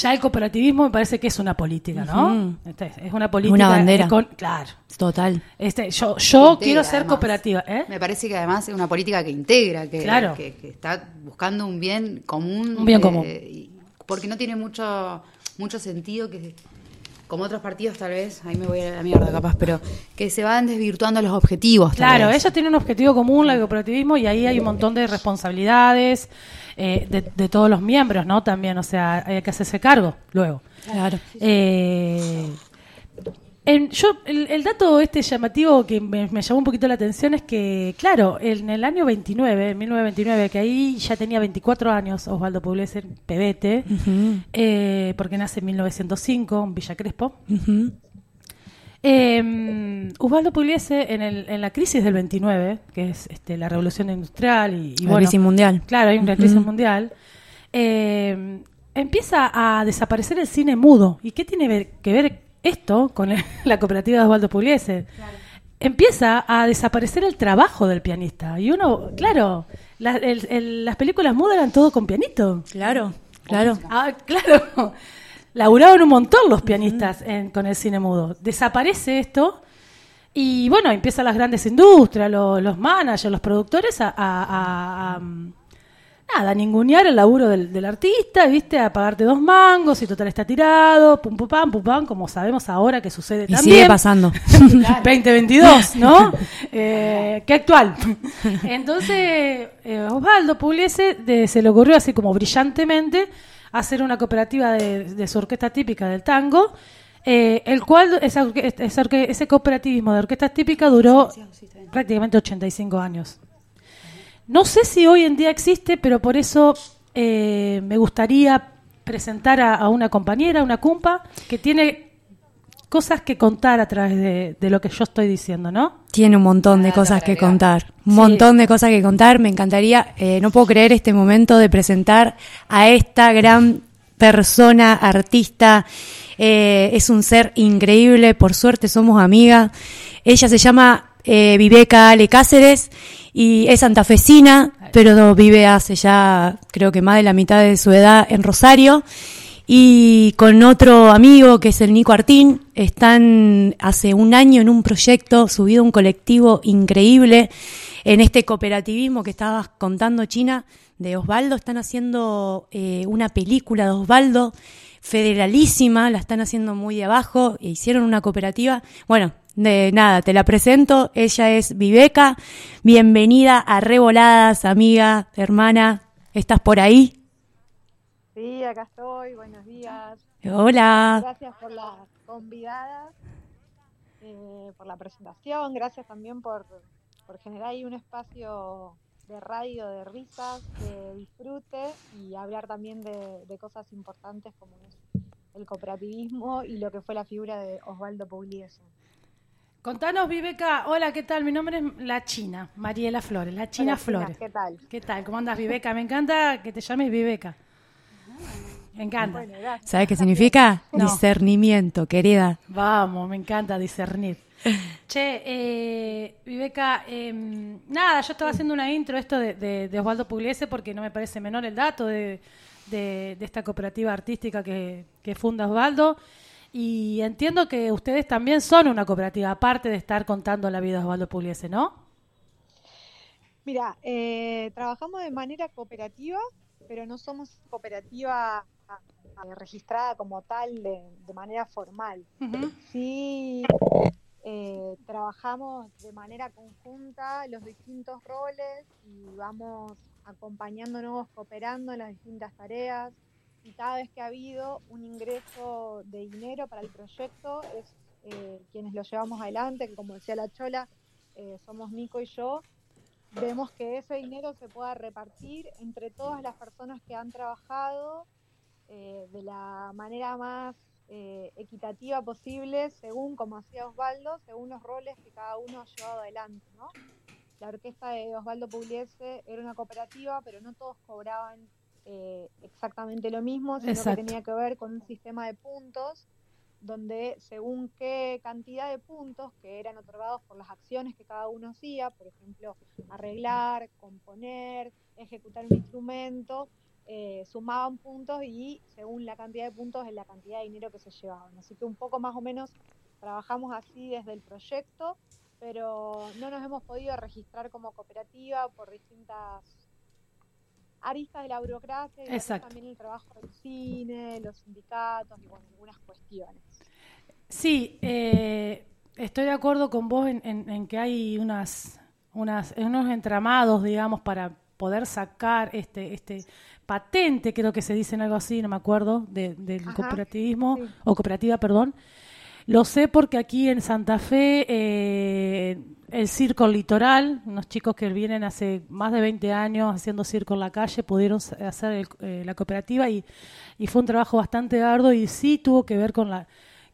ya el cooperativismo me parece que es una política, ¿no? Este, es una política. Una bandera. claro. Total. Este, yo yo Integra, quiero ser además. cooperativa, ¿eh? Me parece que además es una política que integra, que, Claro. que, que está buscando un bien común. Un bien eh, común. porque no tiene mucho mucho sentido que, como otros partidos tal vez, ahí me voy a la mierda capaz, pero que se van desvirtuando los objetivos. Claro, ellos tienen un objetivo común, el cooperativismo, y ahí hay un montón de responsabilidades eh, de, de todos los miembros, ¿no? También, o sea, hay que hacerse cargo luego. Claro. Eh, en- yo, el, el dato este llamativo que me, me llamó un poquito la atención es que, claro, en el año 29, en 1929, que ahí ya tenía 24 años Osvaldo Pugliese, pebete, eh, porque nace en 1905 en Villa Crespo. Eh, Osvaldo Pugliese en, el- en la crisis del 29, que es este, la revolución industrial y, y La bueno, crisis mundial. Claro, hay una crisis mundial. eh, empieza a desaparecer el cine mudo. ¿Y qué tiene que ver esto con el- la cooperativa de Osvaldo Pugliese? Empieza a desaparecer el trabajo del pianista. Y uno, claro, la- el- el- las películas mudas eran todo con pianito. Claro, claro. Ah, claro. Laburaban un montón los pianistas en- con el cine mudo. Desaparece esto y bueno, empiezan las grandes industrias, lo- los managers, los productores a, a- a- a, nada, ningunear el laburo del, del artista, ¿viste? A pagarte dos mangos y total está tirado, pum pum pam, pum pam, como sabemos ahora que sucede Y también. sigue pasando. 2022, ¿no? Eh, qué actual. Entonces, eh, Osvaldo Pugliese de- se le ocurrió así como brillantemente hacer una cooperativa de, de su orquesta típica del tango, eh, el cual, esa ese cooperativismo de orquestas típicas duró prácticamente 85 años. No sé si hoy en día existe, pero por eso eh, me gustaría presentar a, a una compañera, una cumpa, que tiene cosas que contar a través de, de lo que yo estoy diciendo, ¿no? Tiene un montón de cosas que contar. Un Sí. montón de cosas que contar. Me encantaría, eh, no puedo creer este momento de presentar a esta gran persona, artista. Eh, es un ser increíble. Por suerte somos amigas. Ella se llama eh, Viveca Ale Cáceres y es santafesina, pero vive hace ya creo que más de la mitad de su edad en Rosario y con otro amigo que es el Nico Artín, están hace un año en un proyecto, subido un colectivo increíble en este cooperativismo que estabas contando, China, de Osvaldo. Están haciendo eh, una película de Osvaldo federalísima, la están haciendo muy de abajo, e hicieron una cooperativa. Bueno, de nada, te la presento. Ella es Viveca. Bienvenida a Revoladas, amiga, hermana. ¿Estás por ahí? Sí, acá estoy. Buenos días. Hola. Gracias por la convidada, eh, por la presentación. Gracias también por, por generar ahí un espacio de radio, de risas, de disfrute y hablar también de, de cosas importantes como es el cooperativismo y lo que fue la figura de Osvaldo Pugliese. Contanos, Viveca. Hola, ¿qué tal? Mi nombre es La China, Mariela Flores, La China Hola, China, Flores. ¿Qué tal? ¿Qué tal? ¿Cómo andas, Viveca? Me encanta que te llames Viveca. Me encanta. Bueno. ¿Sabes qué significa? No. Discernimiento, querida. Vamos, me encanta discernir. Che, eh, Viveca, em, nada, yo estaba haciendo una intro esto de, de- de Osvaldo Pugliese porque no me parece menor el dato de, de- de esta cooperativa artística que, que funda Osvaldo. Y entiendo que ustedes también son una cooperativa, aparte de estar contando la vida de Osvaldo Pugliese, ¿no? Mira, eh, trabajamos de manera cooperativa, pero no somos cooperativa eh, registrada como tal de, de manera formal. Sí, eh, trabajamos de manera conjunta los distintos roles y vamos acompañándonos, cooperando en las distintas tareas. Y cada vez que ha habido un ingreso de dinero para el proyecto, es eh, quienes lo llevamos adelante, que como decía la Chola, eh, somos Nico y yo, vemos que ese dinero se pueda repartir entre todas las personas que han trabajado eh, de la manera más equitativa posible, según como hacía Osvaldo, según los roles que cada uno ha llevado adelante, ¿no? La orquesta de Osvaldo Pugliese era una cooperativa, pero no todos cobraban eh, exactamente lo mismo, sino Exacto. que tenía que ver con un sistema de puntos donde según qué cantidad de puntos que eran otorgados por las acciones que cada uno hacía, por ejemplo, arreglar, componer, ejecutar un instrumento, eh, sumaban puntos y según la cantidad de puntos es la cantidad de dinero que se llevaban. Así que un poco más o menos trabajamos así desde el proyecto, pero no nos hemos podido registrar como cooperativa por distintas aristas de la burocracia y también el trabajo del cine, los sindicatos y bueno, algunas cuestiones. Sí, eh, estoy de acuerdo con vos en, en- en que hay unas, unas, unos entramados, digamos, para poder sacar este, este patente, creo que se dicen algo así, no me acuerdo, de- del Ajá, cooperativismo, sí. o cooperativa, perdón. Lo sé porque aquí en Santa Fe, eh, el circo litoral, unos chicos que vienen hace más de 20 años haciendo circo en la calle, pudieron hacer el- eh, la cooperativa y, y fue un trabajo bastante arduo y sí tuvo que ver con la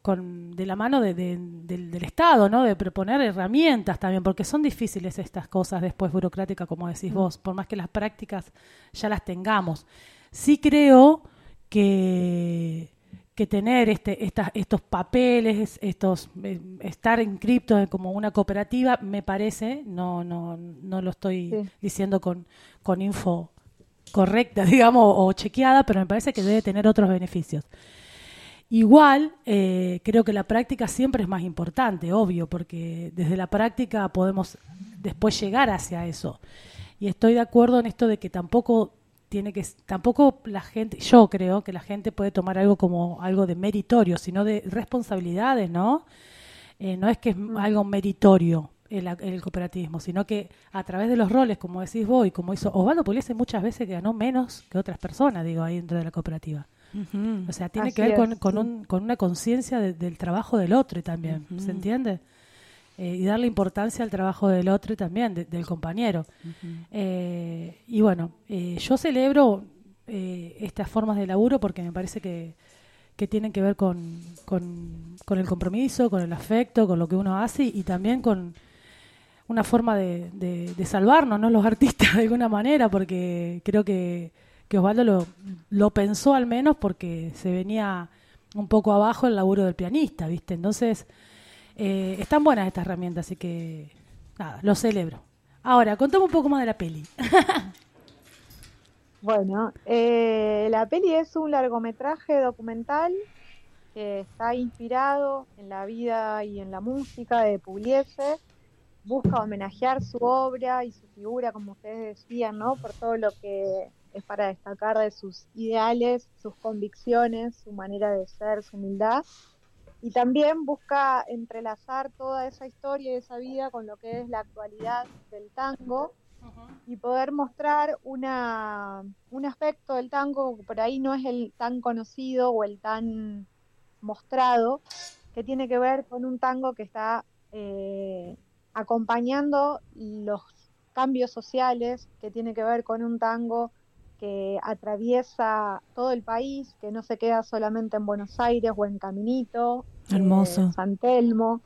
con de la mano de- de- del, del Estado, ¿no? De proponer herramientas también, porque son difíciles estas cosas después burocráticas, como decís vos, por más que las prácticas ya las tengamos. Sí creo que, que tener este, estas, estos papeles, estos eh, estar inscriptos como una cooperativa, me parece, no, no, no lo estoy Sí. diciendo con, con info correcta, digamos, o chequeada, pero me parece que debe tener otros beneficios. Igual, eh, creo que la práctica siempre es más importante, obvio, porque desde la práctica podemos después llegar hacia eso. Y estoy de acuerdo en esto de que tampoco tiene que, tampoco la gente, yo creo que la gente puede tomar algo como algo de meritorio, sino de responsabilidades, ¿no? Eh, no es que es algo meritorio el, el cooperativismo, sino que a través de los roles, como decís vos, y como hizo Osvaldo Pugliese muchas veces que ganó menos que otras personas, digo, ahí dentro de la cooperativa. O sea, tiene Así que ver con, con, un- con una conciencia de- del trabajo del otro también, ¿se entiende? Eh, y darle importancia al trabajo del otro también, de- del compañero. Eh, y bueno, eh, yo celebro estas formas de laburo porque me parece que, que tienen que ver con, con, con el compromiso, con el afecto, con lo que uno hace y también con una forma de, de- de salvarnos, ¿no? Los artistas de alguna manera, porque creo que, que Osvaldo lo, lo pensó al menos porque se venía un poco abajo el laburo del pianista, ¿viste? Entonces, eh, están buenas estas herramientas, así que nada, lo celebro. Ahora, contame un poco más de la peli. Bueno, eh, la peli es un largometraje documental que está inspirado en la vida y en la música de Pugliese. Busca homenajear su obra y su figura, como ustedes decían, ¿no? Por todo lo que es para destacar de sus ideales, sus convicciones, su manera de ser, su humildad. Y también busca entrelazar toda esa historia y esa vida con lo que es la actualidad del tango y poder mostrar una, un aspecto del tango que por ahí no es el tan conocido o el tan mostrado, que tiene que ver con un tango que está eh, acompañando los cambios sociales, que tiene que ver con un tango que atraviesa todo el país, que no se queda solamente en Buenos Aires o en Caminito, Hermoso. eh, San Telmo,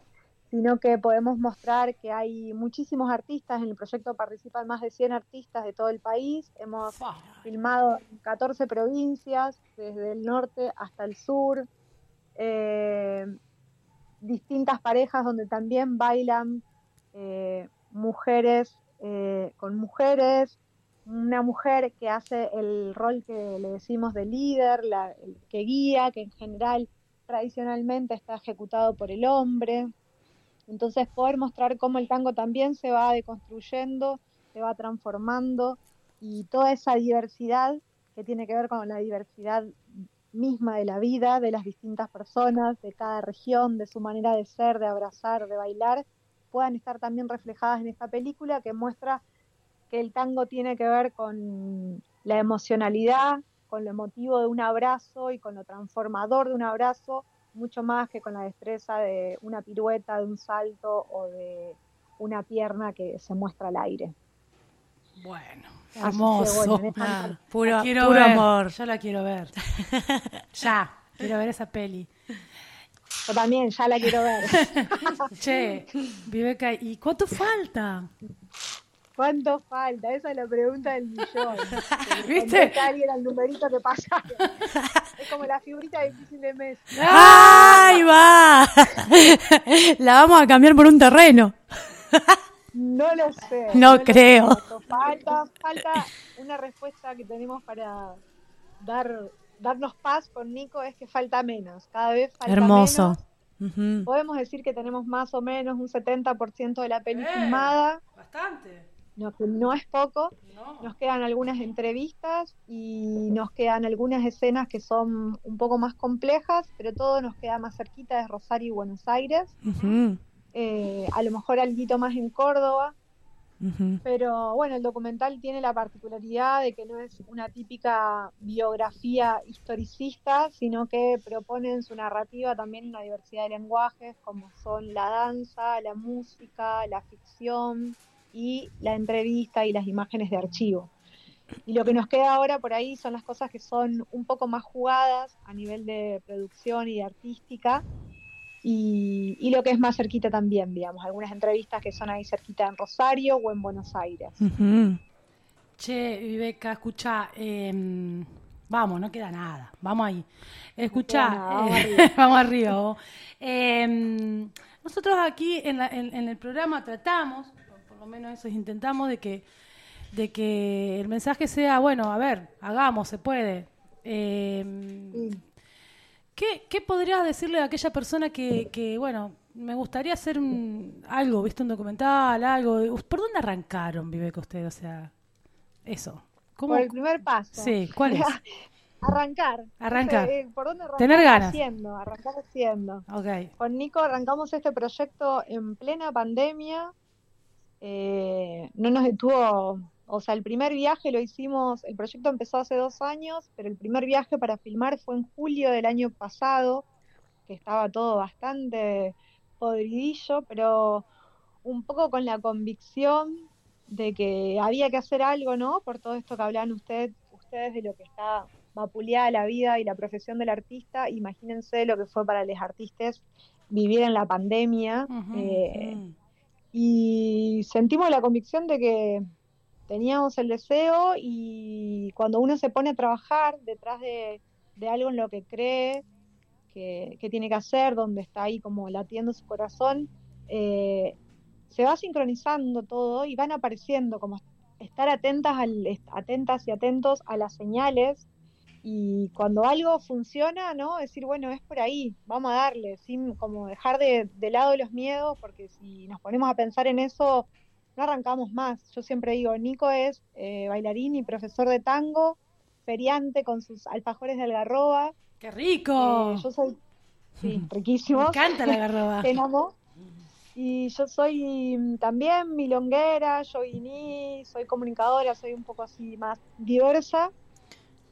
sino que podemos mostrar que hay muchísimos artistas, en el proyecto participan más de 100 artistas de todo el país, hemos filmado en 14 provincias, desde el norte hasta el sur, eh, distintas parejas donde también bailan eh, mujeres con mujeres, una mujer que hace el rol que le decimos de líder, la, que guía, que en general tradicionalmente está ejecutado por el hombre. Entonces poder mostrar cómo el tango también se va deconstruyendo, se va transformando y toda esa diversidad que tiene que ver con la diversidad misma de la vida, de las distintas personas, de cada región, de su manera de ser, de abrazar, de bailar, puedan estar también reflejadas en esta película que muestra que el tango tiene que ver con la emocionalidad, con lo emotivo de un abrazo y con lo transformador de un abrazo, mucho más que con la destreza de una pirueta, de un salto o de una pierna que se muestra al aire. Bueno, hermoso. bueno, Ah, puro, puro ver, amor. Ya la quiero ver. ya, quiero ver esa peli. Yo también, ya la quiero ver. Che, Viveca, ¿y cuánto falta? ¿Cuánto falta? Esa es la pregunta del millón. ¿Viste? alguien al numerito que pasa. Es como la figurita difícil de Messi. ¡Ahí va! La vamos a cambiar por un terreno. No lo sé. No creo. sé. Falta, falta una respuesta que tenemos para dar darnos paz con Nico es que falta menos. Cada vez falta Hermoso. menos. Ujú. Podemos decir que tenemos más o menos un 70% de la peli Eh. filmada, Bastante. No, que no es poco. Nos quedan algunas entrevistas y nos quedan algunas escenas que son un poco más complejas, pero todo nos queda más cerquita de Rosario y Buenos Aires. Eh, a lo mejor algo más en Córdoba, pero bueno, el documental tiene la particularidad de que no es una típica biografía historicista, sino que propone en su narrativa también una diversidad de lenguajes, como son la danza, la música, la ficción y la entrevista y las imágenes de archivo. Y lo que nos queda ahora por ahí son las cosas que son un poco más jugadas a nivel de producción y de artística, y, y lo que es más cerquita también, digamos, algunas entrevistas que son ahí cerquita en Rosario o en Buenos Aires. Che, Viveca, escucha, vamos, no queda nada, vamos ahí. Escucha, eh, arriba. vamos arriba. vos. Em, nosotros aquí en, la- en- en el programa tratamos, por, lo menos eso intentamos, de que, de que el mensaje sea, bueno, a ver, hagamos, se puede. Em. ¿Qué, qué podrías decirle a aquella persona que, que, bueno, me gustaría hacer un, algo, viste, un documental, algo? ¿Por dónde arrancaron, Viveca, usted? O sea, eso. ¿Cómo? Por el primer paso. Sí, ¿cuál es? Arrancar. Arrancar. Eh, ¿Por dónde arrancar? Tener ganas. Haciendo, arrancar haciendo. Ok. Con Nico arrancamos este proyecto en plena pandemia. Eh, no nos detuvo, o sea, el primer viaje lo hicimos, el proyecto empezó hace dos años, pero el primer viaje para filmar fue en julio del año pasado, que estaba todo bastante podridillo, pero un poco con la convicción de que había que hacer algo, ¿no? Por todo esto que hablan usted, ustedes de lo que está vapuleada la vida y la profesión del artista, imagínense lo que fue para los artistas vivir en la pandemia. Eh. Y sentimos la convicción de que teníamos el deseo y cuando uno se pone a trabajar detrás de, de algo en lo que cree que, que tiene que hacer, donde está ahí como latiendo su corazón, eh, se va sincronizando todo y van apareciendo como estar atentas, al, atentas y atentos a las señales y cuando algo funciona, ¿no? Decir, bueno, es por ahí, vamos a darle, sin como dejar de, de lado los miedos, porque si nos ponemos a pensar en eso, no arrancamos más. Yo siempre digo, Nico es eh, bailarín y profesor de tango, feriante con sus alfajores de algarroba. ¡Qué rico! Eh, yo soy, sí, riquísimo. Me encanta la algarroba. Te amo. Y yo soy mm, también milonguera, yo soy comunicadora, soy un poco así más diversa,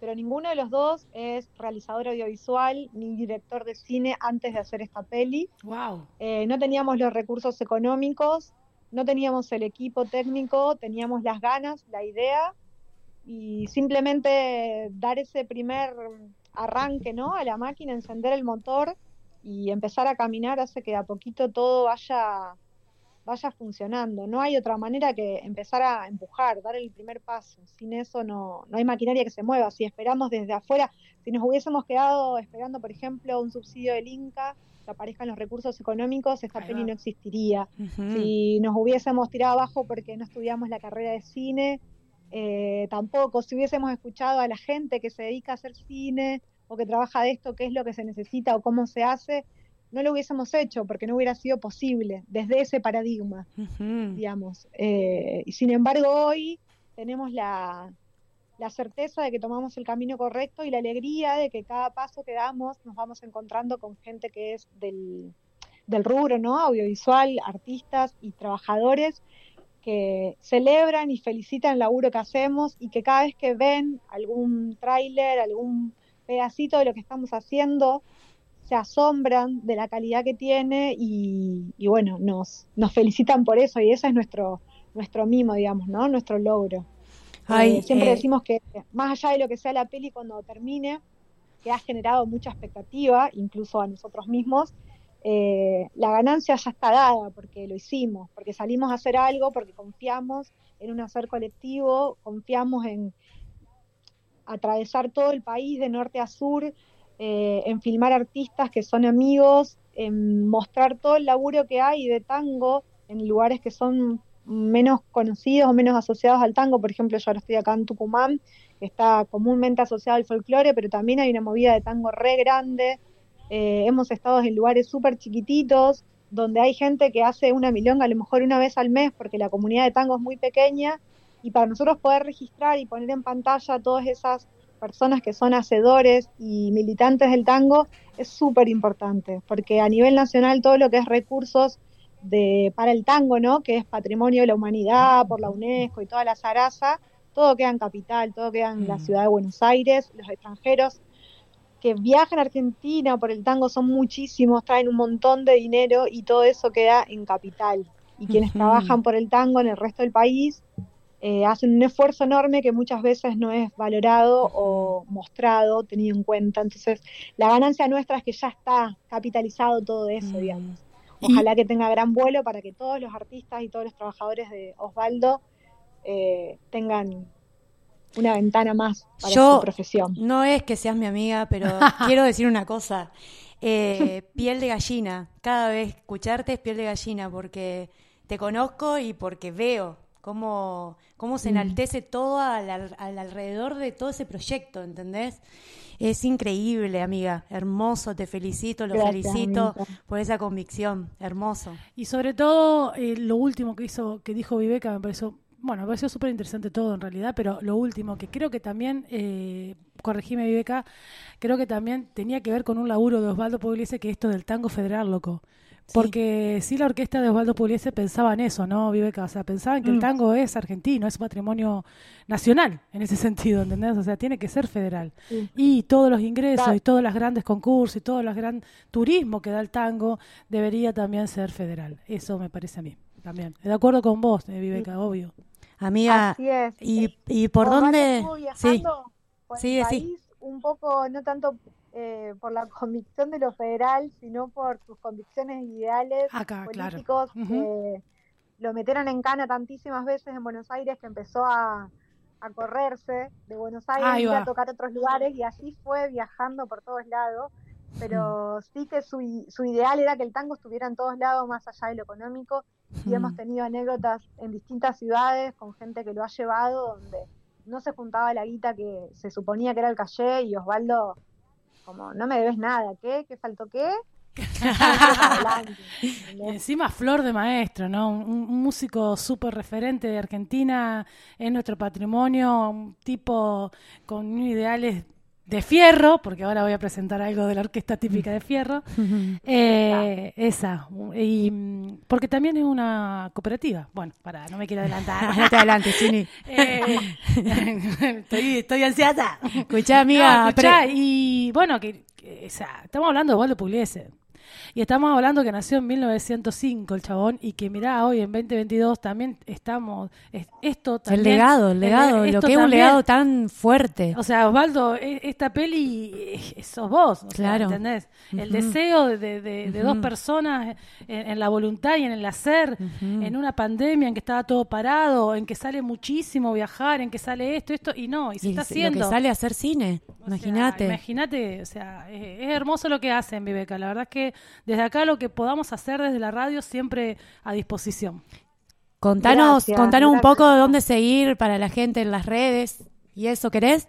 pero ninguno de los dos es realizador audiovisual ni director de cine antes de hacer esta peli. Wow. Eh, no teníamos los recursos económicos, no teníamos el equipo técnico, teníamos las ganas, la idea y simplemente dar ese primer arranque, ¿no? A la máquina, encender el motor y empezar a caminar hace que a poquito todo vaya vaya funcionando. No hay otra manera que empezar a empujar, dar el primer paso. Sin eso no, no hay maquinaria que se mueva. Si esperamos desde afuera, si nos hubiésemos quedado esperando, por ejemplo, un subsidio del Inca, que aparezcan los recursos económicos, esta peli no existiría. Si nos hubiésemos tirado abajo porque no estudiamos la carrera de cine, eh, tampoco. Si hubiésemos escuchado a la gente que se dedica a hacer cine o que trabaja de esto, qué es lo que se necesita o cómo se hace, no lo hubiésemos hecho porque no hubiera sido posible desde ese paradigma, digamos. Eh, y sin embargo, hoy tenemos la, la certeza de que tomamos el camino correcto y la alegría de que cada paso que damos nos vamos encontrando con gente que es del, del rubro, ¿no? Audiovisual, artistas y trabajadores que celebran y felicitan el laburo que hacemos y que cada vez que ven algún tráiler, algún pedacito de lo que estamos haciendo, se asombran de la calidad que tiene y, bueno, nos, nos felicitan por eso y ese es nuestro, nuestro mimo, digamos, ¿no? Nuestro logro. Eh, siempre eh. decimos que más allá de lo que sea la peli cuando termine, que ha generado mucha expectativa, incluso a nosotros mismos, eh, la ganancia ya está dada porque lo hicimos, porque salimos a hacer algo, porque confiamos en un hacer colectivo, confiamos en atravesar todo el país de norte a sur, eh, en filmar artistas que son amigos, en mostrar todo el laburo que hay de tango en lugares que son menos conocidos o menos asociados al tango. Por ejemplo, yo ahora estoy acá en Tucumán, que está comúnmente asociado al folclore, pero también hay una movida de tango re grande. Eh, hemos estado en lugares súper chiquititos, donde hay gente que hace una milonga a lo mejor una vez al mes, porque la comunidad de tango es muy pequeña, y para nosotros poder registrar y poner en pantalla todas esas personas que son hacedores y militantes del tango es súper importante, porque a nivel nacional todo lo que es recursos de, para el tango, ¿no? que es patrimonio de la humanidad por la UNESCO y toda la zaraza, todo queda en capital, todo queda en la ciudad de Buenos Aires, los extranjeros que viajan a Argentina por el tango son muchísimos, traen un montón de dinero y todo eso queda en capital. Y quienes trabajan por el tango en el resto del país eh, hacen un esfuerzo enorme que muchas veces no es valorado o mostrado, tenido en cuenta. Entonces, la ganancia nuestra es que ya está capitalizado todo eso, digamos. Ojalá que tenga gran vuelo para que todos los artistas y todos los trabajadores de Osvaldo eh, tengan una ventana más para su profesión. No es que seas mi amiga, pero quiero decir una cosa. Eh, piel de gallina. Cada vez escucharte es piel de gallina porque te conozco y porque veo cómo, cómo se enaltece todo al, alrededor de todo ese proyecto, ¿entendés? Es increíble, amiga, hermoso, te felicito, lo felicito por esa convicción, hermoso. Y sobre todo, eh, lo último que hizo, que dijo Viveca, me pareció, bueno, me pareció súper interesante todo en realidad, pero lo último, que creo que también, eh, corregime Viveca, creo que también tenía que ver con un laburo de Osvaldo Pugliese, que esto del tango federal, loco. Porque sí. la orquesta de Osvaldo Pugliese pensaba en eso, ¿no, Viveca? O sea, pensaban que el mm. tango es argentino, es patrimonio nacional en ese sentido, ¿entendés? O sea, tiene que ser federal. Y todos los ingresos y todos los grandes concursos y todo el gran turismo que da el tango debería también ser federal. Eso me parece a mí también. De acuerdo con vos, eh, Viveca, obvio. Amiga, Y, y por dónde... Sí, sí, sí. Un poco, no tanto eh, por la convicción de lo federal, sino por sus convicciones ideales políticos que lo metieron en cana tantísimas veces en Buenos Aires que empezó a, correrse de Buenos Aires a tocar otros lugares y así fue viajando por todos lados. Pero sí que su, su ideal era que el tango estuviera en todos lados, más allá de lo económico, y hemos tenido anécdotas en distintas ciudades con gente que lo ha llevado donde no se juntaba la guita que se suponía que era el calle y Osvaldo como no me debes nada, ¿qué? ¿Qué faltó qué? Encima Flor de Maestro, ¿no? Un, un músico súper referente de Argentina en nuestro patrimonio, un tipo con ideales de fierro, porque ahora voy a presentar algo de la orquesta típica de fierro. Eh, esa. Y, porque también es una cooperativa. Bueno, para, no me quiero adelantar. No te adelantes, Chini. Eh, estoy, estoy ansiosa. Escuchá, amiga. No, escuchá, y bueno, que, que, o sea, estamos hablando de Waldo Pugliese. Y estamos hablando que nació en 1905 el chabón y que mirá, hoy en 2022 también estamos, es- esto el legado, el legado, esto lo que es un legado tan fuerte. O sea, Osvaldo, e- esta peli eh, sos vos, o sea, Claro. ¿entendés? El deseo de, de- de- de dos personas en, en la voluntad y en el hacer, en una pandemia en que estaba todo parado, en que sale muchísimo viajar, en que sale esto, esto, y no, y se Y está lo haciendo. que sale a hacer cine, sea, imagínate. Imagínate, o sea, es, es hermoso lo que hacen, Viveca. La verdad es que desde acá lo que podamos hacer desde la radio siempre a disposición. Contanos, Gracias, contanos un poco de dónde seguir para la gente en las redes. ¿Y eso querés?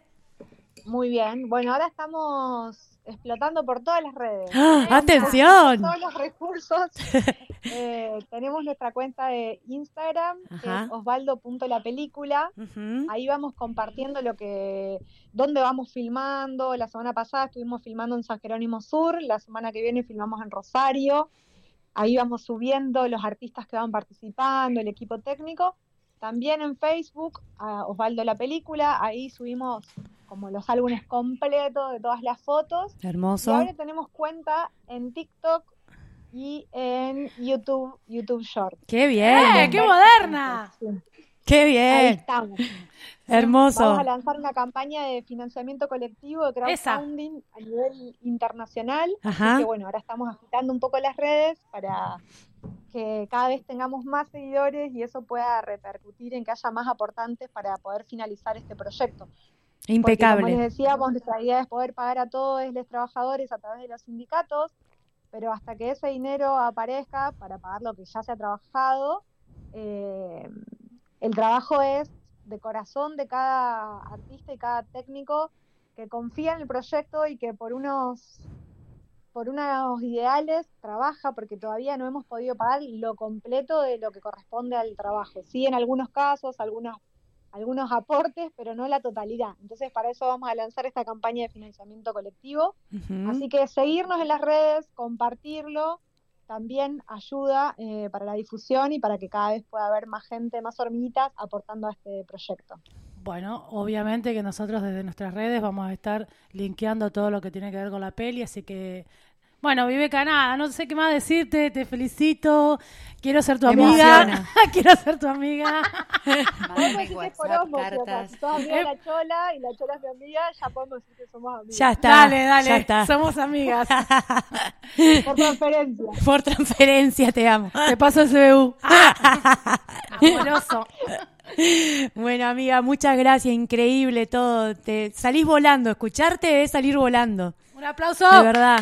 Muy bien. Bueno, ahora estamos explotando por todas las redes. ¡Ah! ¡Atención! Todos los recursos. Eh, tenemos nuestra cuenta de Instagram, que Ajá. es osvaldo.lapelícula. Ujú. Ahí vamos compartiendo lo que, dónde vamos filmando. La semana pasada estuvimos filmando en San Jerónimo Sur, la semana que viene filmamos en Rosario. Ahí vamos subiendo los artistas que van participando, el equipo técnico. También en Facebook, a Osvaldo la película, ahí subimos como los álbumes completos de todas las fotos. Y Hermoso. ahora tenemos cuenta en TikTok y en YouTube, YouTube Short. ¡Qué bien! ¡Eh, qué moderna! Sí, ¡Qué ahí bien! estamos. Hermoso. Vamos a lanzar una campaña de financiamiento colectivo de Esa. crowdfunding a nivel internacional. Ajá. Así que bueno, ahora estamos agitando un poco las redes para que cada vez tengamos más seguidores y eso pueda repercutir en que haya más aportantes para poder finalizar este proyecto. Porque, como les Impecable. decíamos, nuestra idea es poder pagar a todos los trabajadores a través de los sindicatos, pero hasta que ese dinero aparezca para pagar lo que ya se ha trabajado, eh, el trabajo es de corazón de cada artista y cada técnico que confía en el proyecto y que por unos por unos ideales trabaja porque todavía no hemos podido pagar lo completo de lo que corresponde al trabajo. Sí, en algunos casos, algunos algunos aportes, pero no la totalidad. Entonces, para eso vamos a lanzar esta campaña de financiamiento colectivo. Así que seguirnos en las redes, compartirlo, también ayuda eh, para la difusión y para que cada vez pueda haber más gente, más hormiguitas aportando a este proyecto. Bueno, obviamente que nosotros desde nuestras redes vamos a estar linkeando todo lo que tiene que ver con la peli, así que, bueno, Viveca, nada, no sé qué más decirte, te felicito, quiero ser tu Me amiga, emociona. quiero ser tu amiga. Mándame WhatsApp, cartas. si sos amiga de la Chola y la Chola es mi amiga, ya podemos decir que somos amigas. Ya está. dale, dale, Ya está. somos amigas. Por transferencia. Por transferencia te amo. Te paso el CBU. Amoroso. Bueno, amiga, muchas gracias. Increíble todo. Te salís volando. Escucharte es salir volando. Un aplauso. De verdad.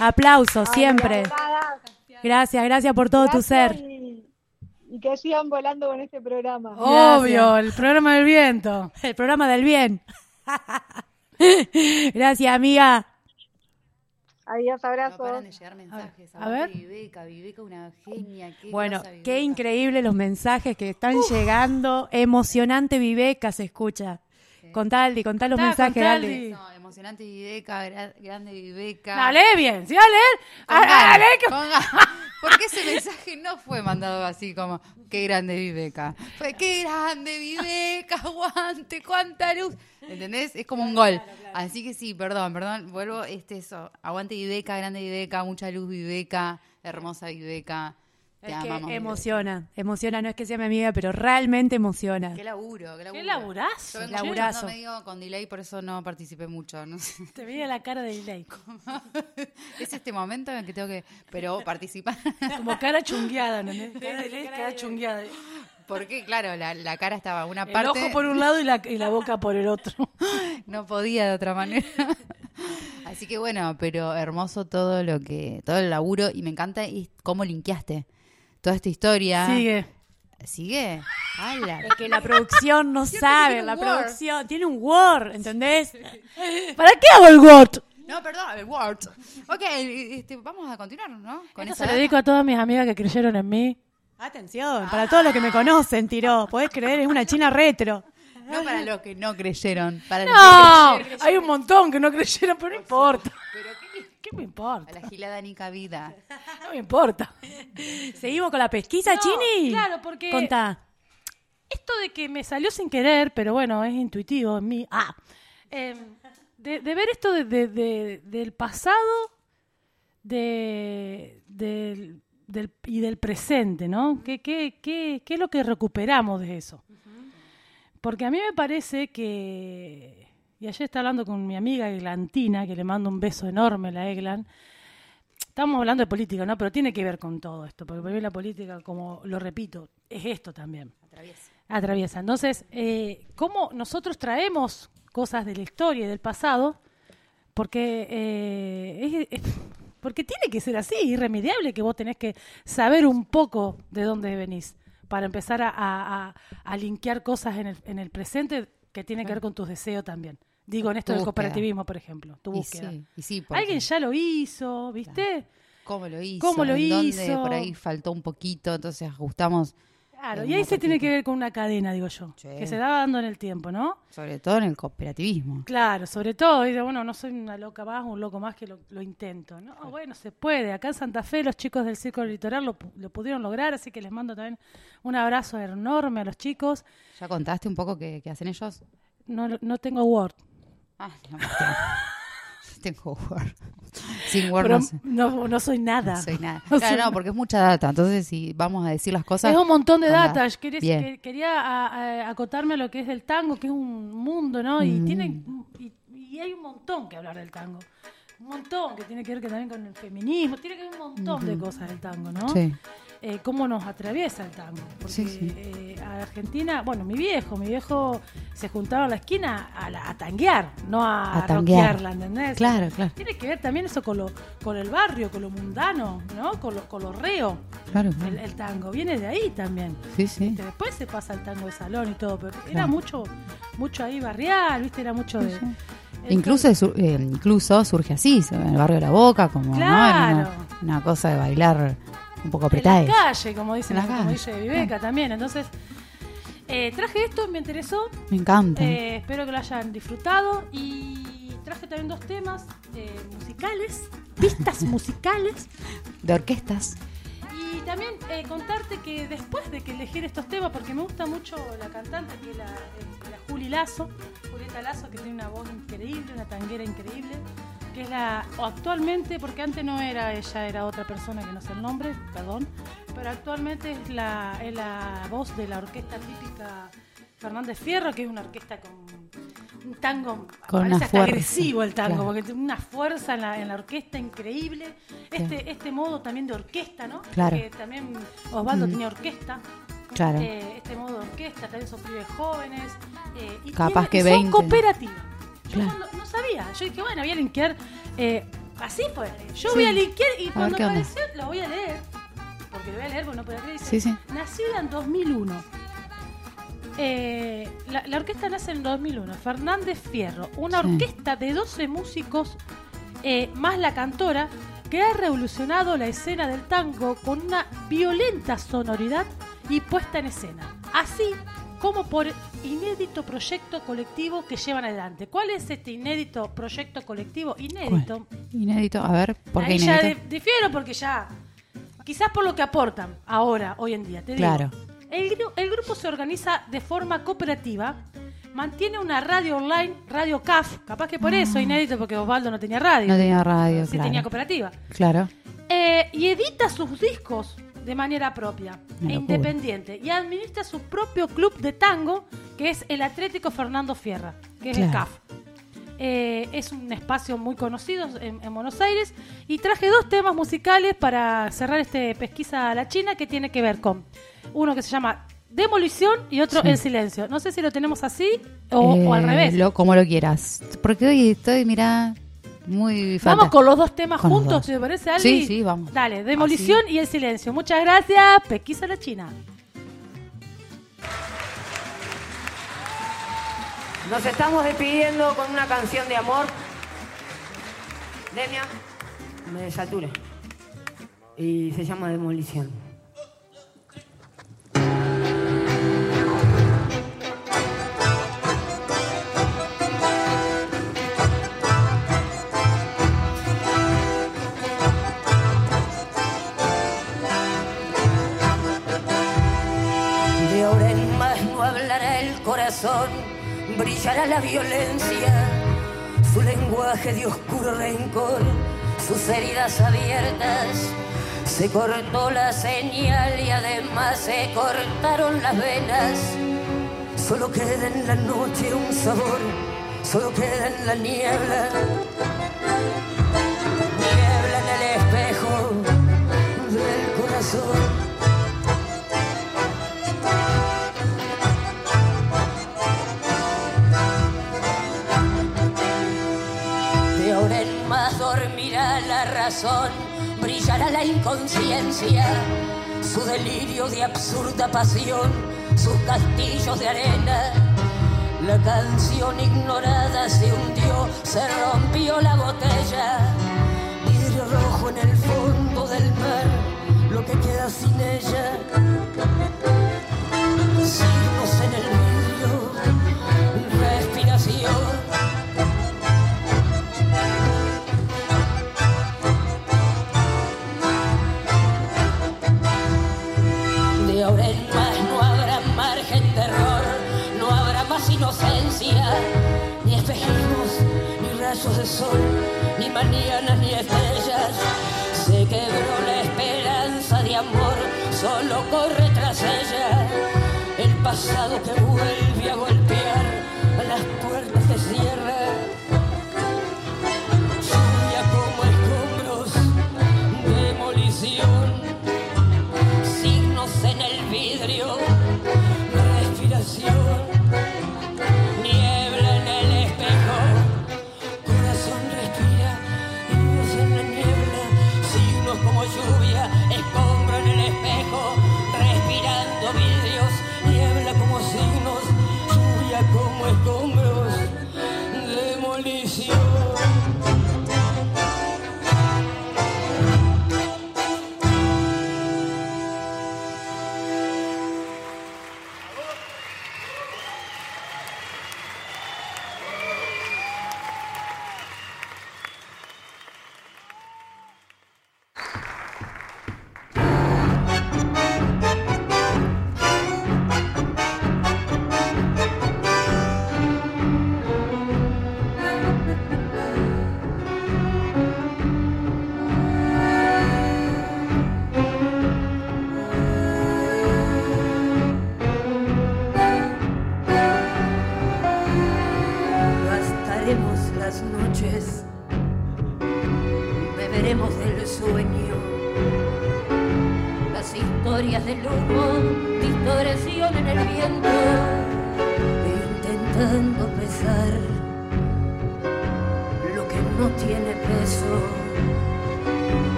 Aplauso Ay, siempre. Gracias, gracias por todo tu ser. Y, y que sigan volando con este programa. Obvio, el programa del viento. El programa del bien. Gracias, amiga. Adiós, No abrazos. paran de llegar mensajes. a ver. Aguante Viveca, Viveca una genia. qué Bueno, qué increíble los mensajes que están llegando. Emocionante Viveca se escucha. Contale, contá los Contá, mensajes, contale. dale. No, emocionante Viveca, gra- grande Viveca. Dale bien, ¿sí va a leer? Con Ah, ganas, dale, que- con ganas. Porque ese mensaje no fue mandado así como, qué grande Viveca. Fue, qué grande Viveca, aguante, cuánta luz. ¿Entendés? Es como un gol. Así que sí, perdón, perdón. Vuelvo, este eso. Aguante Viveca, grande Viveca, mucha luz Viveca, hermosa Viveca. Te Es que amamos. Emociona, emociona, no es que sea mi amiga, pero realmente emociona. Qué laburo, qué laburo. Qué laburazo. Yo vengo Laburazo. medio con delay, por eso no participé mucho. No sé. Te veía la cara de delay. es este momento en el que tengo que, pero participar. Como cara chungueada, ¿no? Cara de delay, cara chungueada. Porque, claro, la, la cara estaba una El parte. ojo por un lado y la, y la boca por el otro. no podía de otra manera. Así que bueno, pero hermoso todo lo que, todo el laburo y me encanta y cómo linkeaste toda esta historia. Sigue. ¿Sigue? ¡Hala! Es que la producción no Siempre sabe, la Word. producción tiene un Word, ¿entendés? ¿Para qué hago el GOT? No, perdón, el Word. Ok, este, vamos a continuar, ¿no? Con Esto se lo dedico a todas mis amigas que creyeron en mí. Atención, para todos los que me conocen, tiró. Podés creer, es una china retro. No para los que no creyeron, para los No, que creyeron. hay un montón que no creyeron, pero no importa. ¿Qué me A importa? la gilada Nica Vida. No me importa. ¿Seguimos con la pesquisa, No, Chini? claro, porque- Contá. Esto de que me salió sin querer, pero bueno, es intuitivo en mí. Ah, eh, de, de ver esto de- de- de- del pasado de, del, del- y del presente, ¿no? ¿Qué, qué, qué, qué es lo que recuperamos de eso? Porque a mí me parece que, y ayer estaba hablando con mi amiga Eglantina, que le mando un beso enorme a la Eglan, estamos hablando de política, ¿no? Pero tiene que ver con todo esto, porque para mí la política, como lo repito, es esto también. Atraviesa. Entonces, eh, ¿cómo nosotros traemos cosas de la historia y del pasado? Porque, eh, es- es- porque tiene que ser así, irremediable que vos tenés que saber un poco de dónde venís para empezar a, a, a- a linkear cosas en el, en el presente que tiene que ver con tus deseos también. Digo, en esto del cooperativismo, por ejemplo, tu Y búsqueda. sí, y sí, porque- Alguien ya lo hizo, ¿viste? ¿Cómo lo hizo? ¿Cómo lo ¿En dónde hizo? por ahí faltó un poquito, entonces ajustamos, Claro, Es y ahí se tiene que ver con una cadena, digo yo, Sí. que se va dando en el tiempo, ¿no? sobre todo en el cooperativismo. Claro, sobre todo, dice, bueno, no soy una loca más, un loco más que lo, lo intento, ¿no? Bueno, se puede. Acá en Santa Fe los chicos del Círculo Litoral lo, lo pudieron lograr, así que les mando también un abrazo enorme a los chicos. ¿Ya contaste un poco qué, qué hacen ellos? No, no tengo Word, Ah, no, tengo Word. Sin Word no sé. no, no soy nada. No soy nada. No Claro, soy no, porque es mucha data. Entonces, si vamos a decir las cosas. Es un montón de data. Que- quería a- a- acotarme a lo que es el tango, que es un mundo, ¿no? Y Mm. tiene y, y hay un montón que hablar del tango. Un montón que tiene que ver que también con el feminismo. Tiene que ver un montón de cosas del tango, ¿no? Sí. Eh, cómo nos atraviesa el tango. Porque Sí, sí. eh, a Argentina, bueno, mi viejo, mi viejo se juntaba a la esquina a, la- a tanguear, no a, A tanguear. rockearla, ¿entendés? Claro, claro. Tiene que ver también eso con lo, con el barrio, con lo mundano, ¿no? Con lo, con lo reo. Claro, claro. El, el tango viene de ahí también. Sí, sí. ¿viste? Después se pasa al tango de salón y todo, pero era mucho, mucho ahí barrial, ¿viste? Era mucho de. el Incluso, eh, incluso surge así, en el barrio de la Boca, como una cosa de bailar un poco En apretada. la calle, como dice, En la como calle. dice Viveca también. Entonces, eh, traje esto, me interesó. Me encanta. eh, espero que lo hayan disfrutado. Y traje también dos temas eh, musicales, pistas musicales. de orquestas. Y también eh, contarte que después de que elegir estos temas, porque me gusta mucho la cantante, que es la, la Juli Lazo, Julieta Lazo, que tiene una voz increíble, una tanguera increíble, que es la, o actualmente, porque antes no era ella, era otra persona que no sé el nombre, perdón, pero actualmente es la, es la voz de la orquesta típica Fernández Fierro, que es una orquesta con un tango, Con parece una hasta fuerza, agresivo el tango, claro. porque tiene una fuerza en la, en la orquesta increíble. Este, este modo también de orquesta, ¿no? Claro. Que también Osvaldo Ujú. tenía orquesta. Claro. Eh, este modo de orquesta, también son pibes jóvenes. eh, y Capaz tiene- que y son 20. cooperativas. Yo Claro. no sabía. Yo dije, bueno, voy a linkear. eh, así fue. Yo Sí. voy a linkear y ver cuando onda. apareció lo voy a leer. Porque lo voy a leer porque no puedo creer. Sí, sí. Nacida en 2001. Eh, la, la orquesta nace en 2001. Fernández Fierro. Una orquesta de 12 músicos eh, más la cantora que ha revolucionado la escena del tango con una violenta sonoridad y puesta en escena. Así como por inédito proyecto colectivo que llevan adelante. ¿Cuál es este inédito proyecto colectivo? Inédito. Inédito. A ver, ¿por qué Ahí ya inédito? di- difiero porque ya, quizás por lo que aportan ahora, hoy en día. Te digo. Claro. El, gru- el grupo se organiza de forma cooperativa, mantiene una radio online, Radio CAF, capaz que por eso, inédito, porque Osvaldo no tenía radio. Ah. No tenía radio, sí claro. tenía cooperativa. Claro. Eh, y edita sus discos de manera propia e independiente. Y administra su propio club de tango, que es el Atlético Fernando Fierra, que es el. CAF. Eh, es un espacio muy conocido en, en Buenos Aires. Y traje dos temas musicales para cerrar este pesquisa a la China que tiene que ver con uno que se llama Demolición y otro Sí. El Silencio. No sé si lo tenemos así o, o al Eh, revés. Lo, como lo quieras. Porque hoy estoy, mira, muy falta. Vamos con los dos temas Con juntos, dos. ¿te parece, Ali? Sí, sí, vamos. Dale, Demolición y El Silencio. Muchas gracias. Pesquisa la China. Nos estamos despidiendo con una canción de amor pandemia me satura. Y se llama demolición. Brillará la violencia, su lenguaje de oscuro rencor, sus heridas abiertas. Se cortó la señal y además se cortaron las venas. Solo queda en la noche un sabor, solo queda en la niebla. Brillará la inconsciencia, su delirio de absurda pasión, sus castillos de arena. La canción ignorada se hundió, se rompió la botella, vidrio rojo en el fondo del mar, lo que queda sin ella. Signos en el rayos de sol, ni mañanas, ni estrellas. Se quebró la esperanza de amor, solo corre tras ella el pasado que vuelve a golpear las puertas que cierra. Lluvia como escombros, demolición signos en el vidrio,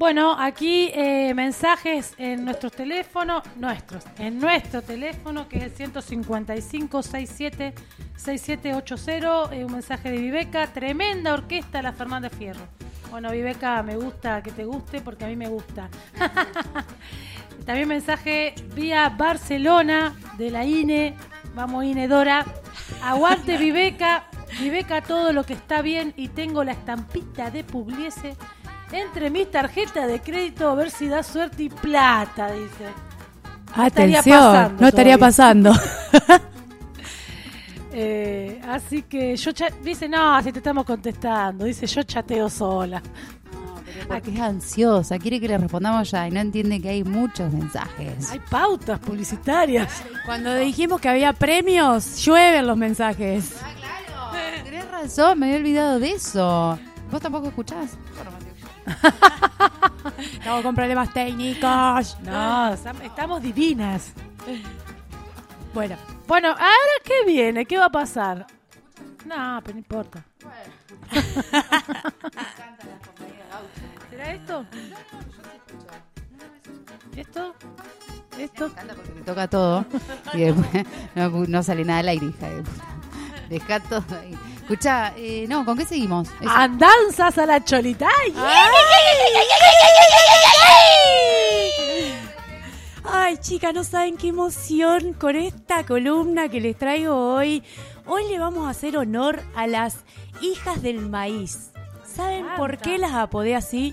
Bueno, aquí eh, mensajes en nuestros teléfonos, nuestros, en nuestro teléfono que es el 155 67 6780, eh, un mensaje de Viveca, tremenda orquesta la Fernández Fierro. Bueno, Viveca, me gusta que te guste porque a mí me gusta. También mensaje vía Barcelona de la INE, vamos INE Dora, aguante Viveca, Viveca todo lo que está bien y tengo la estampita de Pugliese entre mis tarjetas de crédito a ver si da suerte y plata, dice. estaría Atención, pasando no estaría pasando. Eh, así que yo dice, no, si te estamos contestando, dice, yo chateo sola. Ah, que es ansiosa, quiere que le respondamos ya y no entiende que hay muchos mensajes. Hay pautas publicitarias. Cuando dijimos que había premios, llueven los mensajes. Tenés razón, me había olvidado de eso. ¿Vos tampoco escuchás? Estamos con problemas técnicos. No, estam- estamos divinas. Bueno, Bueno, ahora qué viene, qué va a pasar. No, pero no importa. ¿Será esto? ¿Esto? ¿Esto? porque me toca todo y después no, no sale nada al aire, hija de puta. Dejá todo ahí. Escucha, eh, no, ¿con qué seguimos? Eso. Andanzas a la cholita. ¡Ay! Ay, chicas, no saben qué emoción con esta columna que les traigo hoy. Hoy le vamos a hacer honor a las hijas del maíz. ¿Saben por qué las apodé así?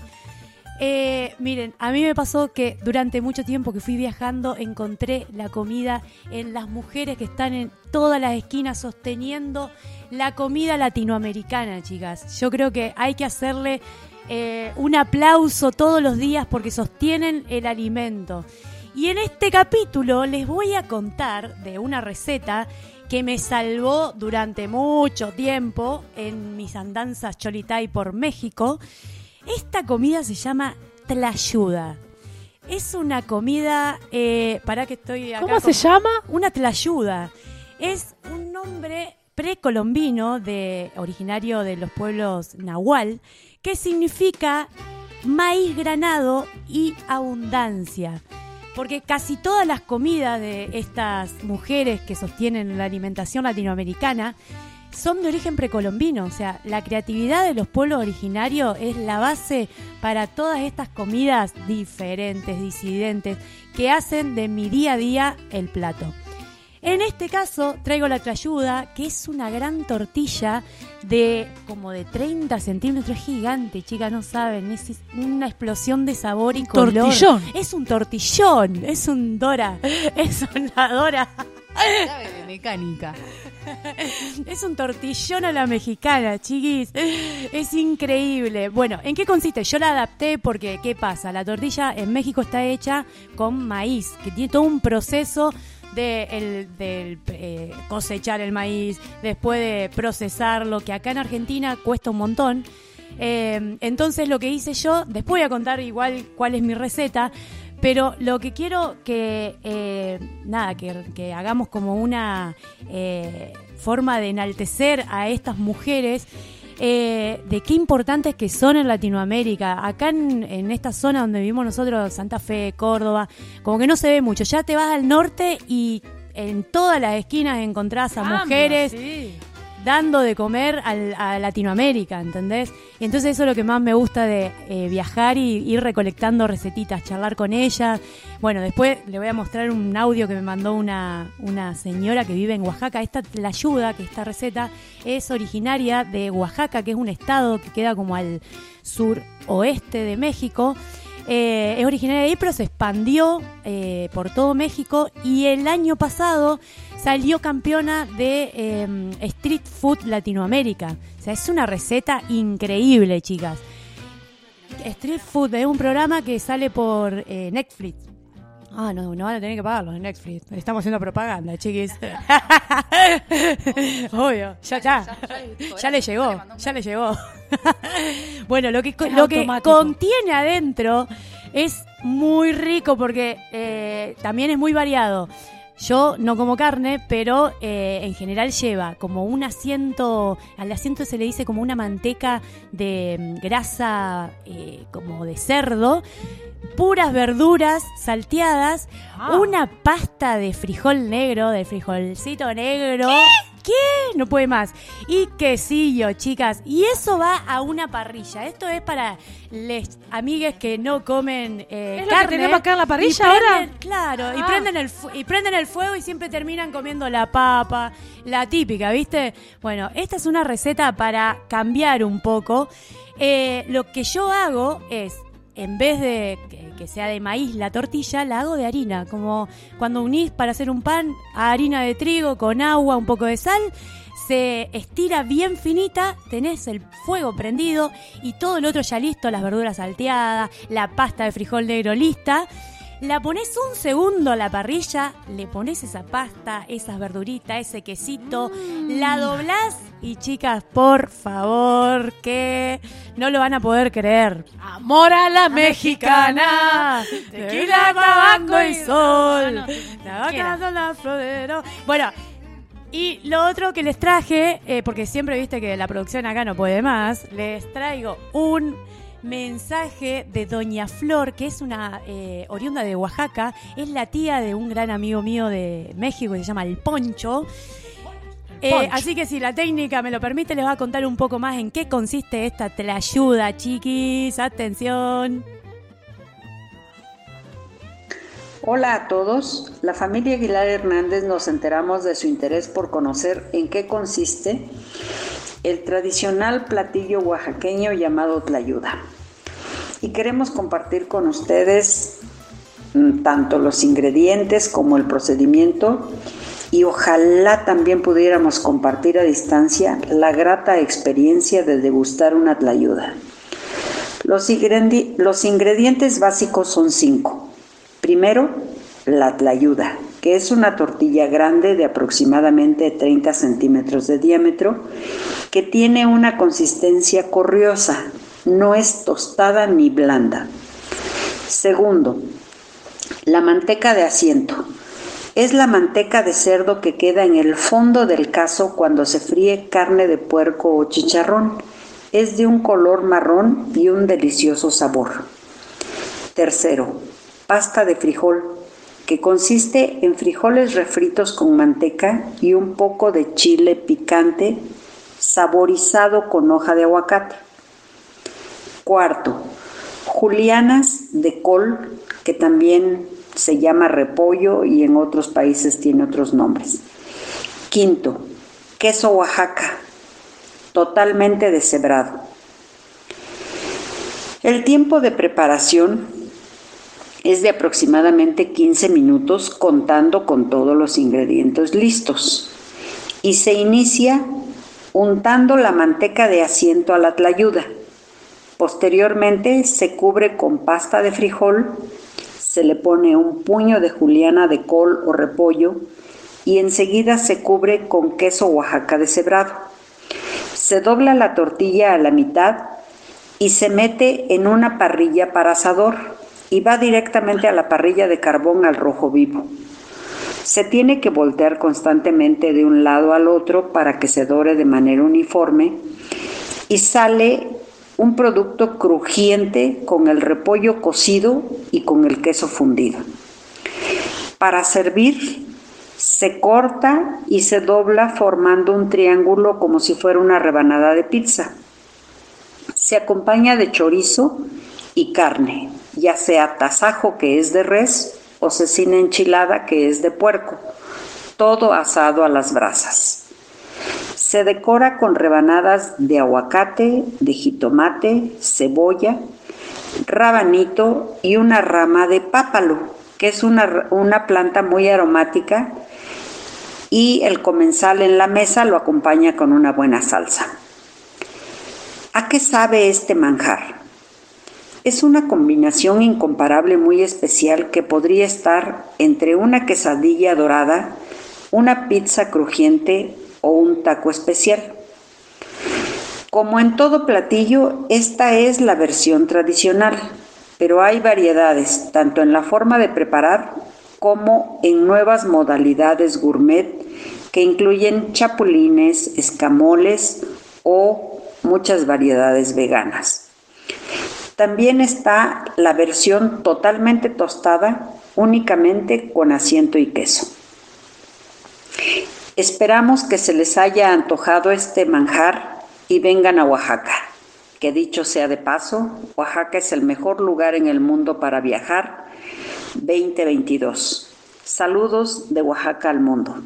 Eh, miren, a mí me pasó que durante mucho tiempo que fui viajando encontré la comida en las mujeres que están en todas las esquinas sosteniendo la comida latinoamericana, chicas. Yo creo que hay que hacerle eh, un aplauso todos los días porque sostienen el alimento. Y en este capítulo les voy a contar de una receta que me salvó durante mucho tiempo en mis andanzas cholitay por México. Esta comida se llama tlayuda. Es una comida, eh, para que estoy acá. ¿Cómo se llama? Una tlayuda. Es un nombre precolombino de originario de los pueblos nahual que significa maíz granado y abundancia. Porque casi todas las comidas de estas mujeres que sostienen la alimentación latinoamericana son de origen precolombino. O sea, la creatividad de los pueblos originarios es la base para todas estas comidas diferentes, disidentes, que hacen de mi día a día el plato. En este caso traigo la trayuda, que es una gran tortilla de como de 30 centímetros, es gigante, chicas, no saben, es es una explosión de sabor y color. Tortillón. Es un tortillón, es un dora, es una dora. Sabe de mecánica. Es un tortillón a la mexicana, chiquis. Es increíble. Bueno, ¿en qué consiste? Yo la adapté porque, ¿qué pasa? La tortilla en México está hecha con maíz, que tiene todo un proceso de el- del, eh, cosechar el maíz, después de procesarlo, que acá en Argentina cuesta un montón. Eh, entonces lo que hice yo, después voy a contar igual cuál es mi receta, pero lo que quiero que, eh, nada, que, que hagamos como una forma de enaltecer a estas mujeres, eh, de qué importantes que son en Latinoamérica. Acá en, en esta zona donde vivimos nosotros, Santa Fe, Córdoba, como que no se ve mucho. Ya te vas al norte y en todas las esquinas encontrás a mujeres sí. Dando de comer al- a Latinoamérica, ¿entendés? Y entonces eso es lo que más me gusta de eh, viajar y ir recolectando recetitas, charlar con ellas. Bueno, después le voy a mostrar un audio que me mandó una, una señora que vive en Oaxaca. Esta la ayuda, que esta receta es originaria de Oaxaca, que es un estado que queda como al sur oeste de México. Eh, es originaria de ahí, pero se expandió eh, por todo México y el año pasado salió campeona de eh, Street Food Latinoamérica. O sea, es una receta increíble, chicas. Street Food es un programa que sale por eh, Netflix. Ah, no, no van a tener que pagarlos en Netflix. Estamos haciendo propaganda, chiquis. Obvio, ya, ya. Ya le llegó, ya le llegó. bueno, lo que, lo que contiene adentro es muy rico porque eh, también es muy variado. Yo no como carne, pero eh, en general lleva como un asiento, al asiento se le dice como una manteca de mm, grasa eh, como de cerdo, puras verduras salteadas, una pasta de frijol negro, del frijolcito negro. ¿Qué? No puede más. Y quesillo, chicas. Y eso va a una parrilla. Esto es para les amigues que no comen eh, ¿Es lo que carne. tenemos acá en la parrilla prenden- ahora? Claro, y Ah. prenden, el y prenden el fuego y siempre terminan comiendo la papa, la típica, ¿viste? Bueno, esta es una receta para cambiar un poco. Eh, lo que yo hago es, en vez de que, sea de maíz la tortilla, la hago de harina. Como cuando unís para hacer un pan a harina de trigo con agua, un poco de sal. Se estira bien finita, tenés el fuego prendido y todo lo otro ya listo, las verduras salteadas, la pasta de frijol negro lista. La pones un segundo a la parrilla, le pones esa pasta, esas verduritas, ese quesito, la doblás y chicas, por favor, que no lo van a poder creer. Amor a la mexicana. Tequila, tabaco y sol. La vaca son las flores. Bueno, y lo otro que les traje, eh, porque siempre viste que la producción acá no puede más, les traigo un mensaje de Doña Flor, que es una eh, oriunda de Oaxaca, es la tía de un gran amigo mío de México que se llama El Poncho. Eh, Poncho. así que si la técnica me lo permite, les va a contar un poco más en qué consiste esta ayuda, chiquis. Atención. Hola a todos. La familia Aguilar Hernández nos enteramos de su interés por conocer en qué consiste el tradicional platillo oaxaqueño llamado tlayuda. Y queremos compartir con ustedes mm, tanto los ingredientes como el procedimiento y ojalá también pudiéramos compartir a distancia la grata experiencia de degustar una tlayuda. Los, ingredi- los ingredientes básicos son cinco. Primero, la tlayuda, que es una tortilla grande de aproximadamente 30 centímetros de diámetro, que tiene una consistencia corriosa, no es tostada ni blanda. Segundo, la manteca de asiento. Es la manteca de cerdo que queda en el fondo del caso cuando se fríe carne de puerco o chicharrón. Es de un color marrón y un delicioso sabor. Tercero, pasta de frijol, que consiste en frijoles refritos con manteca y un poco de chile picante saborizado con hoja de aguacate. Cuarto, julianas de col, que también se llama repollo y en otros países tiene otros nombres. Quinto, queso Oaxaca, totalmente deshebrado. El tiempo de preparación es de aproximadamente 15 minutos contando con todos los ingredientes listos y se inicia untando la manteca de asiento a la tlayuda. Posteriormente se cubre con pasta de frijol, se le pone un puño de juliana de col o repollo y enseguida se cubre con queso Oaxaca deshebrado. Se dobla la tortilla a la mitad y se mete en una parrilla para asador y va directamente a la parrilla de carbón al rojo vivo. Se tiene que voltear constantemente de un lado al otro para que se dore de manera uniforme y sale un producto crujiente con el repollo cocido y con el queso fundido. Para servir, se corta y se dobla formando un triángulo como si fuera una rebanada de pizza. Se acompaña de chorizo y carne, ya sea tasajo que es de res o cecina enchilada que es de puerco, todo asado a las brasas. Se decora con rebanadas de aguacate, de jitomate, cebolla, rabanito y una rama de pápalo, que es una, una planta muy aromática y el comensal en la mesa lo acompaña con una buena salsa. ¿A qué sabe este manjar? Es una combinación incomparable muy especial que podría estar entre una quesadilla dorada, una pizza crujiente o un taco especial. Como en todo platillo, esta es la versión tradicional, pero hay variedades tanto en la forma de preparar como en nuevas modalidades gourmet que incluyen chapulines, escamoles o muchas variedades veganas. También está la versión totalmente tostada, únicamente con asiento y queso. Esperamos que se les haya antojado este manjar y vengan a Oaxaca. Que dicho sea de paso, Oaxaca es el mejor lugar en el mundo para viajar 2022. Saludos de Oaxaca al mundo.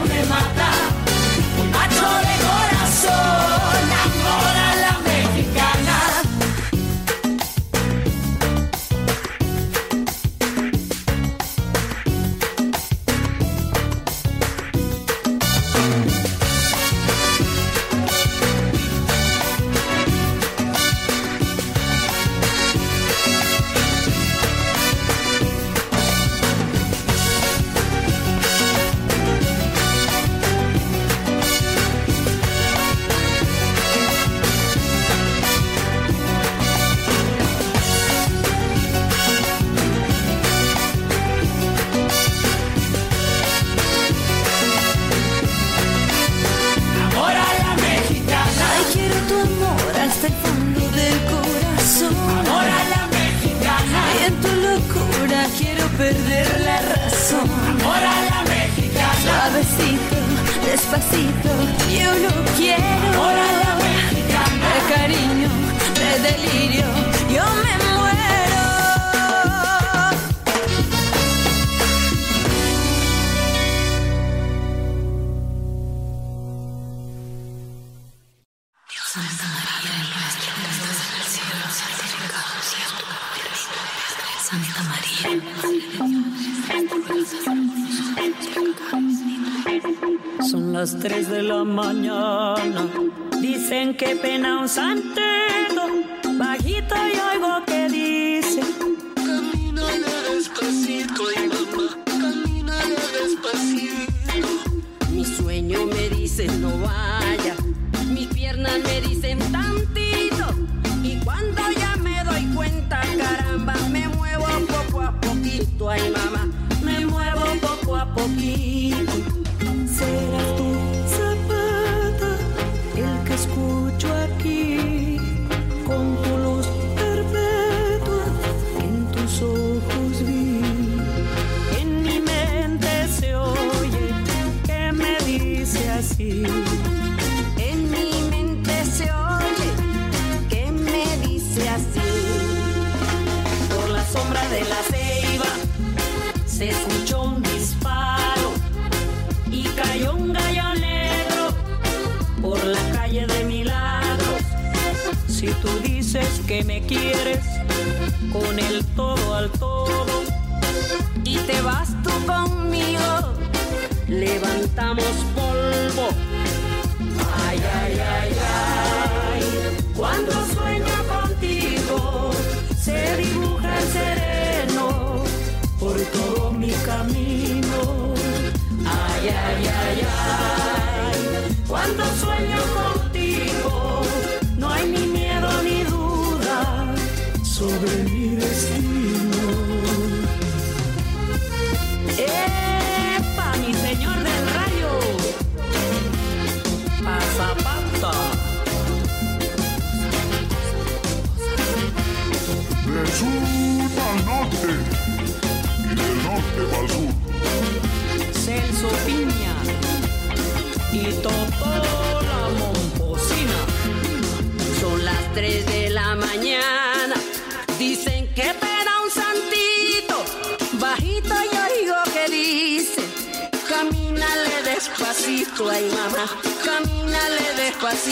me mata.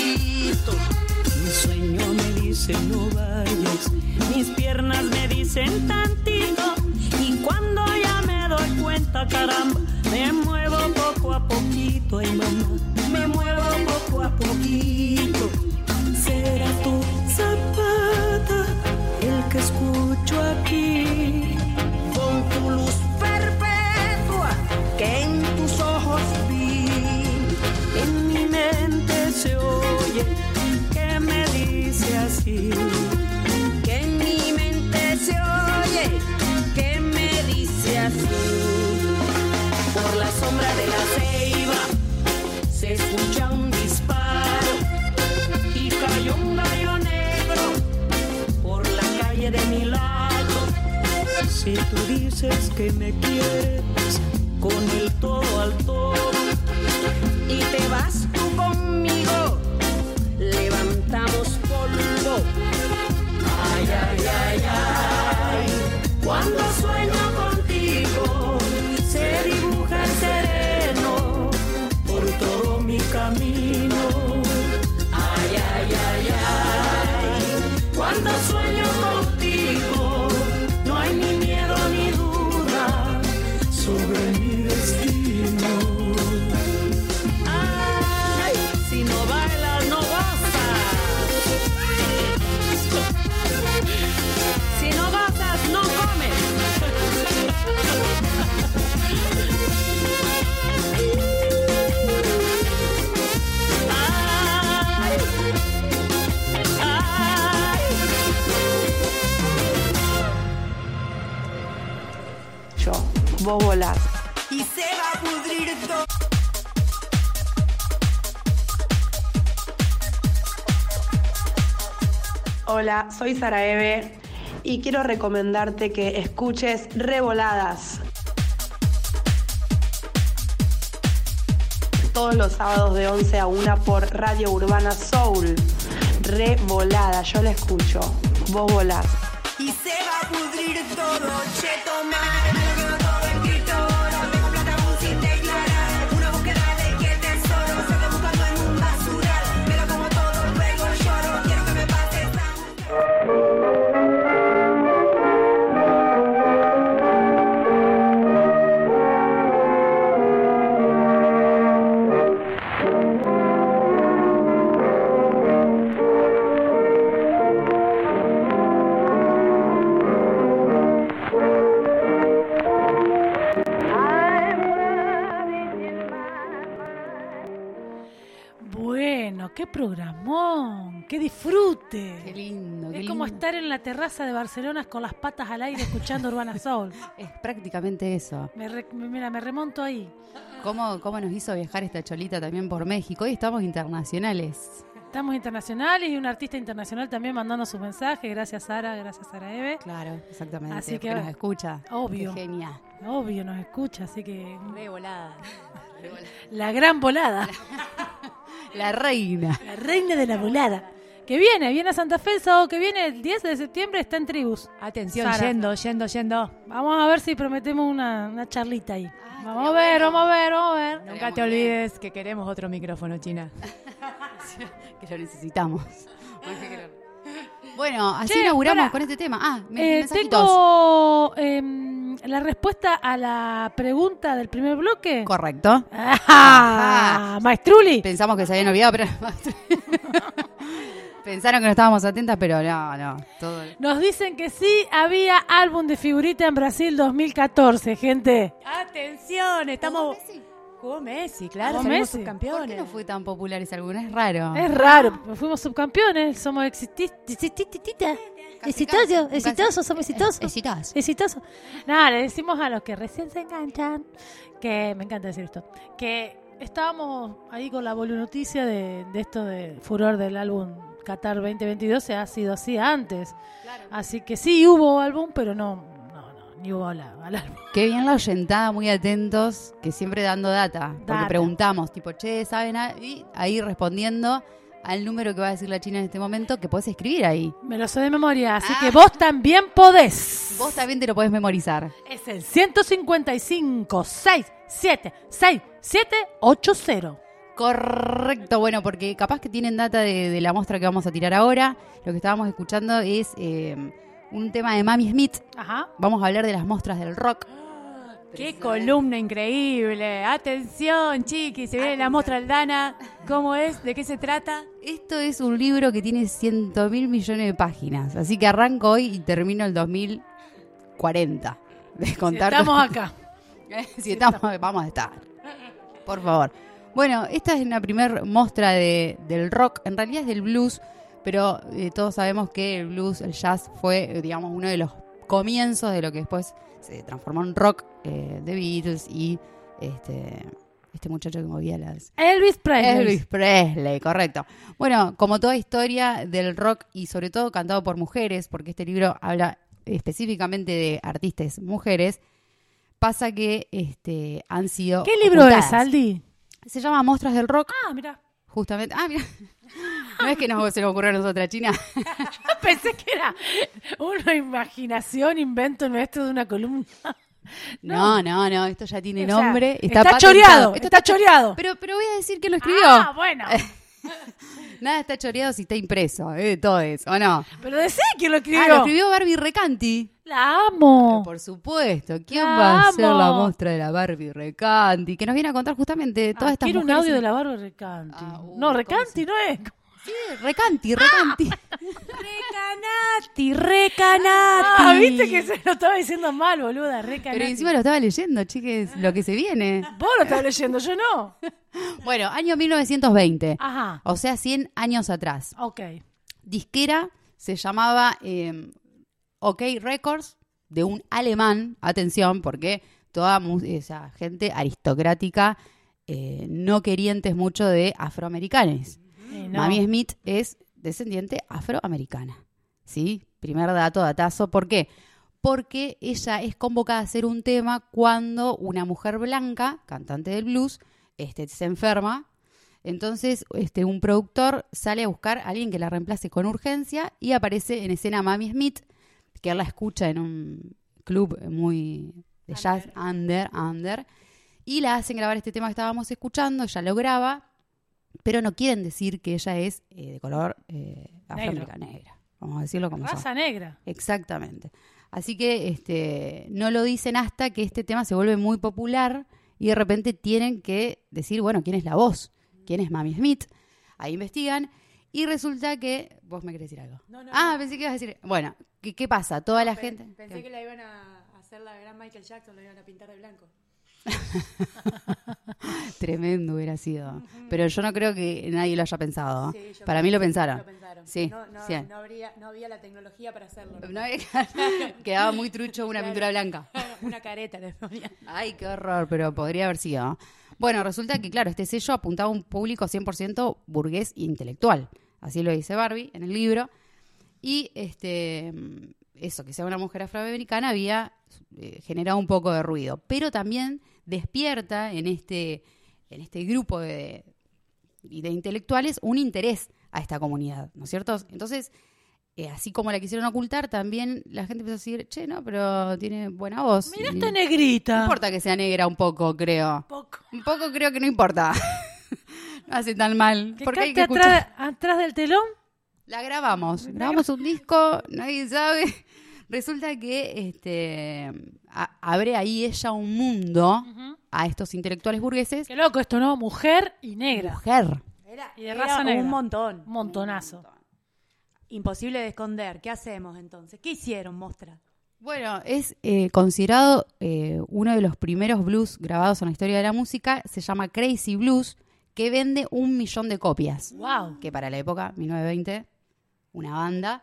Mi sueño me dice no vayas, mis piernas me dicen tantito. Y cuando ya me doy cuenta, caramba, me muevo poco a poquito, ay mamá, me muevo poco a poquito. Será tu zapata el que escucho aquí. Si tú dices que me quieres con el todo al todo y te vas bobolas. Y se va a pudrir todo. Hola, soy Sara Eve y quiero recomendarte que escuches Revoladas. Todos los sábados de 11 a 1 por Radio Urbana Soul. Revolada, yo la escucho. Vos volás. Y se va a pudrir todo. Estar en la terraza de Barcelona con las patas al aire escuchando Urbana Soul. Es prácticamente eso. Me re- mira, me remonto ahí. ¿Cómo, ¿Cómo nos hizo viajar esta cholita también por México? Hoy estamos internacionales. Estamos internacionales y un artista internacional también mandando sus mensajes. Gracias Sara, gracias Sara Eve. Claro, exactamente. Así que nos escucha. Obvio. Qué genial. Obvio, nos escucha, así que. Re volada. La gran volada. La reina. La reina de la volada. Que viene, viene a Santa Fe el sábado que viene, el 10 de septiembre, está en Tribus. Atención, Sara. yendo, yendo, yendo. Vamos a ver si prometemos una, una charlita ahí. vamos a ver, vamos a ver, vamos a ver. Nunca te olvides que queremos otro micrófono, China. que lo necesitamos. Bueno, así Che, inauguramos con este tema. Ah, me- Eh, tengo em, la respuesta a la pregunta del primer bloque. Correcto. Ah, Maestruli. Pensamos que se habían olvidado, pero pensaron que no estábamos atentas, pero no, no. Todo... Nos dicen que sí había álbum de figurita en Brasil 2014, gente. Atención, estamos. Jugó Messi, claro, Jugó Messi. subcampeones. ¿Por qué no fue tan popular ese álbum? Es raro. Es raro, fuimos subcampeones, somos exitosos. Exitosos, exitosos, somos exitosos. Exitosos. Exitosos. Nada, le decimos a los que recién se enganchan, que me encanta decir esto, que estábamos ahí con la noticia de, de esto de furor del álbum Qatar 2022, se ha sido así antes. Así que sí hubo álbum, pero no, no, no, ni hubo la, al álbum. Qué bien la oyentada, muy atentos, que siempre dando data. Porque Data. preguntamos, tipo, che, ¿saben? Y ahí respondiendo al número que va a decir la China en este momento, que podés escribir ahí. Me lo sé de memoria, así que vos también podés. Vos también te lo podés memorizar. Es el 155 67 67 80. Correcto, bueno, porque capaz que tienen data de, de la muestra que vamos a tirar ahora. Lo que estábamos escuchando es eh, un tema de Mami Smith. Ajá. Vamos a hablar de las muestras del rock. Qué columna increíble. Atención, chiqui, se viene la muestra Aldana. ¿Cómo es? ¿De qué se trata? Esto es un libro que tiene 100 mil millones de páginas, así que arranco hoy y termino el 2040. De contar estamos acá. si estamos, vamos a estar. Por favor. Bueno, esta es la primer muestra de, del rock, en realidad es del blues, pero eh, todos sabemos que el blues, el jazz fue, eh, digamos, uno de los comienzos de lo que después se transformó en rock, eh, The Beatles y este, este muchacho que movía las... Elvis Presley. Elvis Presley, correcto. Bueno, como toda historia del rock y sobre todo cantado por mujeres, porque este libro habla específicamente de artistas mujeres, pasa que este, han sido... ¿Qué libro es, ocultadas. Aldi? Se llama Monstruos del Rock. Ah, mira. Justamente. Ah, mira. No es que nos, se nos ocurrió a nosotras, China. Pensé que era una imaginación, invento nuestro de una columna. No, no, no, esto ya tiene O sea, nombre. está patentado. choreado, Esto está choreado. Pero, pero voy a decir que lo escribió. Ah, bueno. Nada está choreado si está impreso, ¿eh? Todo eso, ¿o no? Pero decí quién lo escribió. Ah, lo escribió Barbie Recanti. La amo. Por supuesto. ¿Quién La va a amo. la muestra de la Barbie Recanti? Que nos viene a contar justamente todas Ah, estas quiero un audio en- de la barba Recanti. Ah, uh, no, Recanti no es. Sí, Recanti, Recanti. Recanati, recanati. Ah, viste que se lo estaba diciendo mal, boluda. Recanati. Pero encima lo estaba leyendo, chiques, lo que se viene. Vos lo estabas leyendo, yo no. Bueno, año 1920. Ajá. O sea, 100 años atrás. Ok. Disquera se llamaba eh, OK Records, de un alemán, atención, porque toda esa gente aristocrática, eh, no querientes mucho de afroamericanos. Eh, no. Mami Smith es descendiente afroamericana. ¿Sí? Primer dato, datazo. ¿Por qué? Porque ella es convocada a hacer un tema cuando una mujer blanca, cantante del blues, este, se enferma. Entonces, este, un productor sale a buscar a alguien que la reemplace con urgencia y aparece en escena Mami Smith, que él la escucha en un club muy de jazz, under, under, y la hacen grabar este tema que estábamos escuchando, ella lo graba, pero no quieren decir que ella es eh, de color eh, afroamericana negra. Vamos a decirlo como son. Raza negra. Exactamente. Así que este, no lo dicen hasta que este tema se vuelve muy popular y de repente tienen que decir, bueno, ¿quién es la voz? ¿Quién es Mami Smith? Ahí investigan y resulta que... ¿Vos me querés decir algo? ah, pensé que ibas a decir... Bueno, ¿qué, qué pasa? Toda la gente... Pensé que la iban a hacer la gran Michael Jackson, la iban a pintar de blanco. Tremendo hubiera sido. Pero yo no creo que nadie lo haya pensado. Sí, para mí lo pensaron. lo pensaron. Sí, No, no, sí. no habría, no había la tecnología para hacerlo. No había- Quedaba muy trucho una pintura blanca. Una careta. Ay, qué horror, pero podría haber sido. Bueno, resulta que, claro, este sello apuntaba a un público 100% burgués e intelectual. Así lo dice Barbie en el libro. Y este eso, que sea una mujer afroamericana, había eh, generado un poco de ruido. Pero también despierta en este, en este grupo de, de intelectuales un interés a esta comunidad, ¿no es cierto? Entonces, eh, así como la quisieron ocultar, también la gente empezó a decir, che, no, pero tiene buena voz. Mira esta negrita. no importa que sea negra un poco, creo. Un poco creo que no importa. no hace tan mal. Que Porque hay que atrás, atrás del telón. La grabamos. Grabamos un disco, nadie sabe. Resulta que este a- abre ahí ella un mundo a estos intelectuales burgueses. Qué loco esto, ¿no? Mujer y negra. Mujer. Y de Era raza negra. un montón. Un montonazo. Imposible de esconder. ¿Qué hacemos entonces? ¿Qué hicieron, Mostra? Bueno, es eh, considerado eh, uno de los primeros blues grabados en la historia de la música. Se llama Crazy Blues, que vende un millón de copias. Wow. Que para la época, 1920, una banda.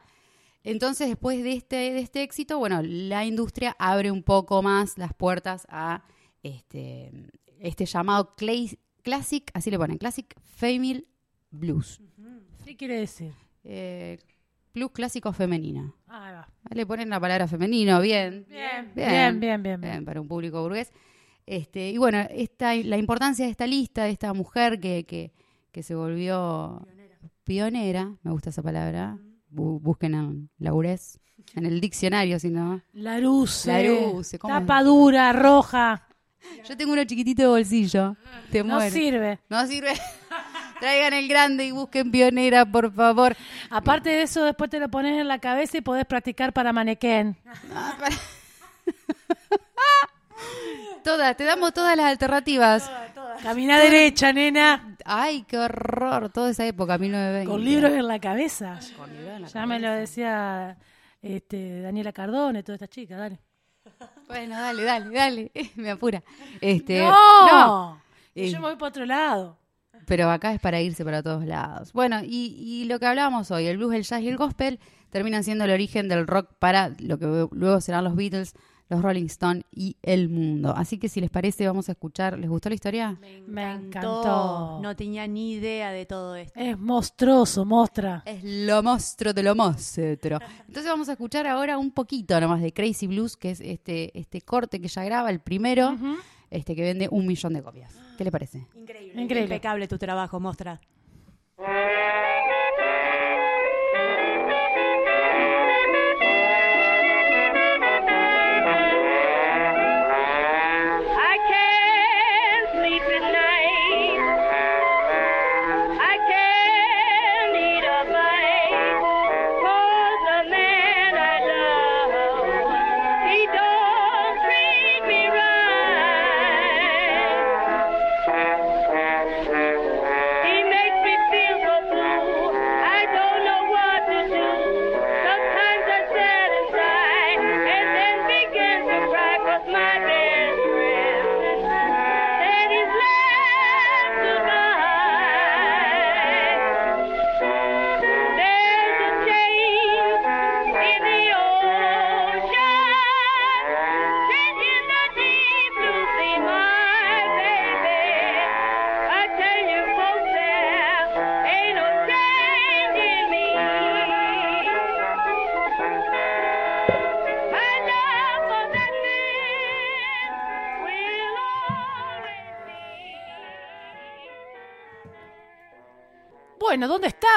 Entonces, después de este, de este éxito, bueno, la industria abre un poco más las puertas a este, este llamado clay- Classic, así le ponen, Classic Female Blues. ¿Qué quiere decir? Eh, blues clásico femenino. Ahí va. Le ponen la palabra femenino, bien. Bien, bien, bien, bien, bien. para un público burgués. Este, y bueno, esta, la importancia de esta lista, de esta mujer que, que, que se volvió pionera. me gusta esa palabra. Bu- busquen en Laurés, en el diccionario, si no. Laruce. Laruce, ¿cómo es? Tapa dura, roja. Yo tengo uno chiquitito de bolsillo. Te No muero. sirve. No sirve. Traigan el grande y busquen pionera, por favor. Aparte de eso, después te lo pones en la cabeza y podés practicar para manequén. Todas, te damos todas las alternativas. Camina derecha, nena. Ay, qué horror. Toda esa época, 1920. Con libros en la cabeza. Con libros en la Ya me lo decía este, Daniela Cardone, toda esta chica, dale. Bueno, dale, dale, dale. Me apura. Este, ¡No! Eh, Yo me voy para otro lado. Pero acá es para irse para todos lados. Bueno, y, y lo que hablábamos hoy, el blues, el jazz y el gospel terminan siendo el origen del rock para lo que luego serán los Beatles, los Rolling Stones y el mundo. Así que si les parece, vamos a escuchar. ¿Les gustó la historia? Me encantó. No tenía ni idea de todo esto. Es monstruoso, mostra. Es lo monstruo de lo monstruo. Entonces vamos a escuchar ahora un poquito nomás de Crazy Blues, que es este, este corte que ya graba, el primero, este que vende un millón de copias. ¿Qué le parece? Increíble. Increíble. Impecable tu trabajo, Mostra.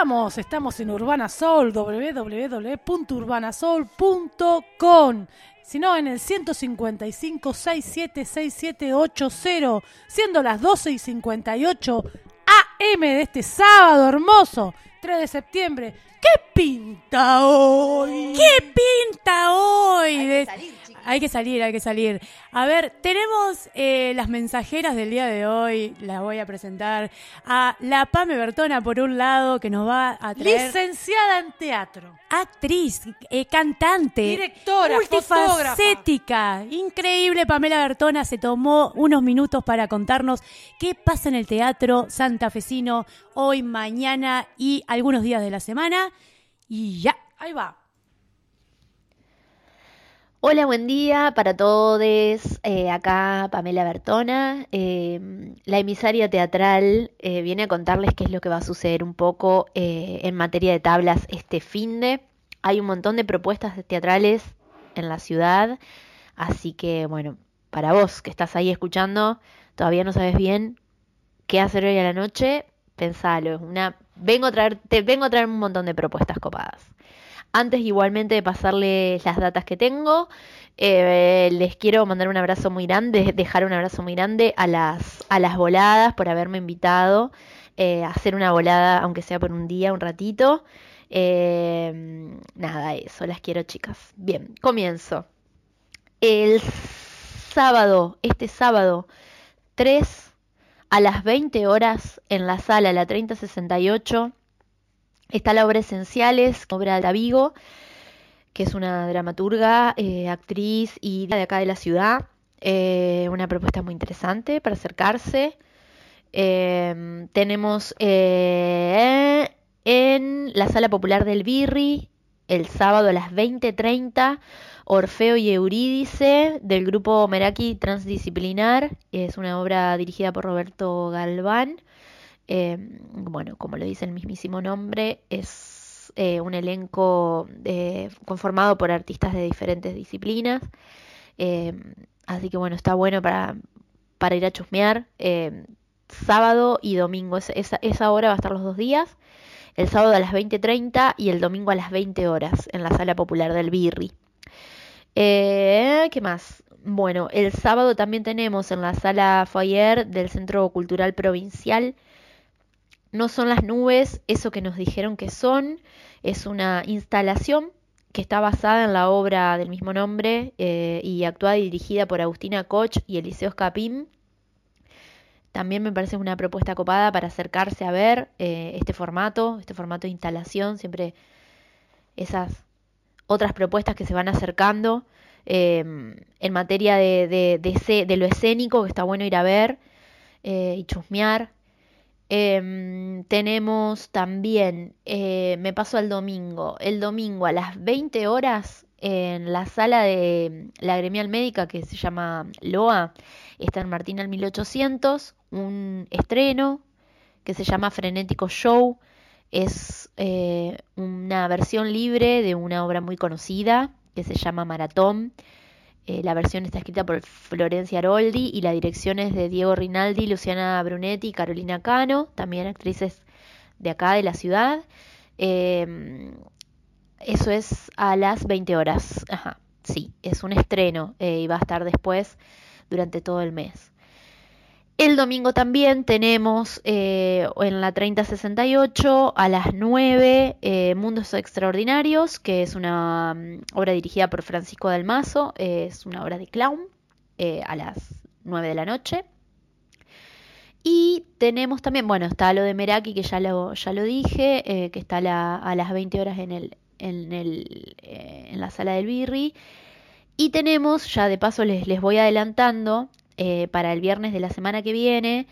Estamos? Estamos en Urbana Soul, www.urbanasoul.com. Si no, en el 155 67 6780, siendo las 12 y 58 AM de este sábado hermoso, 3 de septiembre. ¿Qué pinta hoy? ¿Qué pinta hoy? De- Hay que salir, hay que salir. A ver, tenemos eh, las mensajeras del día de hoy. Las voy a presentar a la Pame Bertona, por un lado, que nos va a traer. Licenciada en teatro. Actriz, eh, cantante, Directora, multifacética, increíble. Pamela Bertona se tomó unos minutos para contarnos qué pasa en el teatro santafesino hoy, mañana y algunos días de la semana. Y ya, ahí va. Hola, buen día para todos. Eh, acá Pamela Bertona, eh, la emisaria teatral, eh, viene a contarles qué es lo que va a suceder un poco en materia de tablas este fin de. Hay un montón de propuestas teatrales en la ciudad, así que bueno, para vos que estás ahí escuchando, todavía no sabes bien qué hacer hoy a la noche, pensalo. Una, vengo a traer, te vengo a traer un montón de propuestas copadas. Antes igualmente de pasarles las datas que tengo, eh, les quiero mandar un abrazo muy grande, dejar un abrazo muy grande a las, a las voladas por haberme invitado eh, a hacer una volada, aunque sea por un día, un ratito. Eh, nada, eso, las quiero chicas. Bien, comienzo. El sábado, este sábado 3 a las 20 horas en la sala La 3068 Está la obra Esenciales, obra de Vigo, que es una dramaturga, eh, actriz y de acá de la ciudad. Eh, una propuesta muy interesante para acercarse. Eh, tenemos eh, en la Sala Popular del Birri, el sábado a las 20.30, Orfeo y Eurídice, del grupo Meraki Transdisciplinar. Es una obra dirigida por Roberto Galván. Eh, bueno, como lo dice el mismísimo nombre, es eh, un elenco eh, conformado por artistas de diferentes disciplinas. Eh, así que bueno, está bueno para, para ir a chusmear. Eh, sábado y domingo, esa, esa, esa hora va a estar los dos días. El sábado a las 20.30 y el domingo a las 20 horas en la sala popular del Birri. Eh, ¿Qué más? Bueno, el sábado también tenemos en la sala Foyer del Centro Cultural Provincial no son las nubes eso que nos dijeron que son, es una instalación que está basada en la obra del mismo nombre eh, y actuada y dirigida por Agustina Koch y Eliseo Scapim. También me parece una propuesta copada para acercarse a ver eh, este formato, este formato de instalación, siempre esas otras propuestas que se van acercando eh, en materia de, de, lo escénico, que está bueno ir a ver eh, y chusmear. Eh, tenemos también, eh, me paso al domingo, el domingo a las 20 horas en la sala de la gremial médica que se llama LOA, está en Martín al 1800, un estreno que se llama Frenético Show, es eh, una versión libre de una obra muy conocida que se llama Maratón. Eh, la versión está escrita por Florencia Aroldi y la dirección es de Diego Rinaldi, Luciana Brunetti y Carolina Cano, también actrices de acá de la ciudad. Eh, eso es a las 20 horas. Ajá, sí, es un estreno eh, y va a estar después durante todo el mes. El domingo también tenemos eh, en la 3068 a las 9 eh, Mundos Extraordinarios, que es una um, obra dirigida por Francisco eh, es una obra de clown a las 9 de la noche. Y tenemos también, bueno, está lo de Meraki, que ya lo, ya lo dije, que está a, las 20 horas en, el, en, el, en la sala del Birri. Y tenemos, ya de paso les, les voy adelantando, eh, para el viernes de la semana que viene,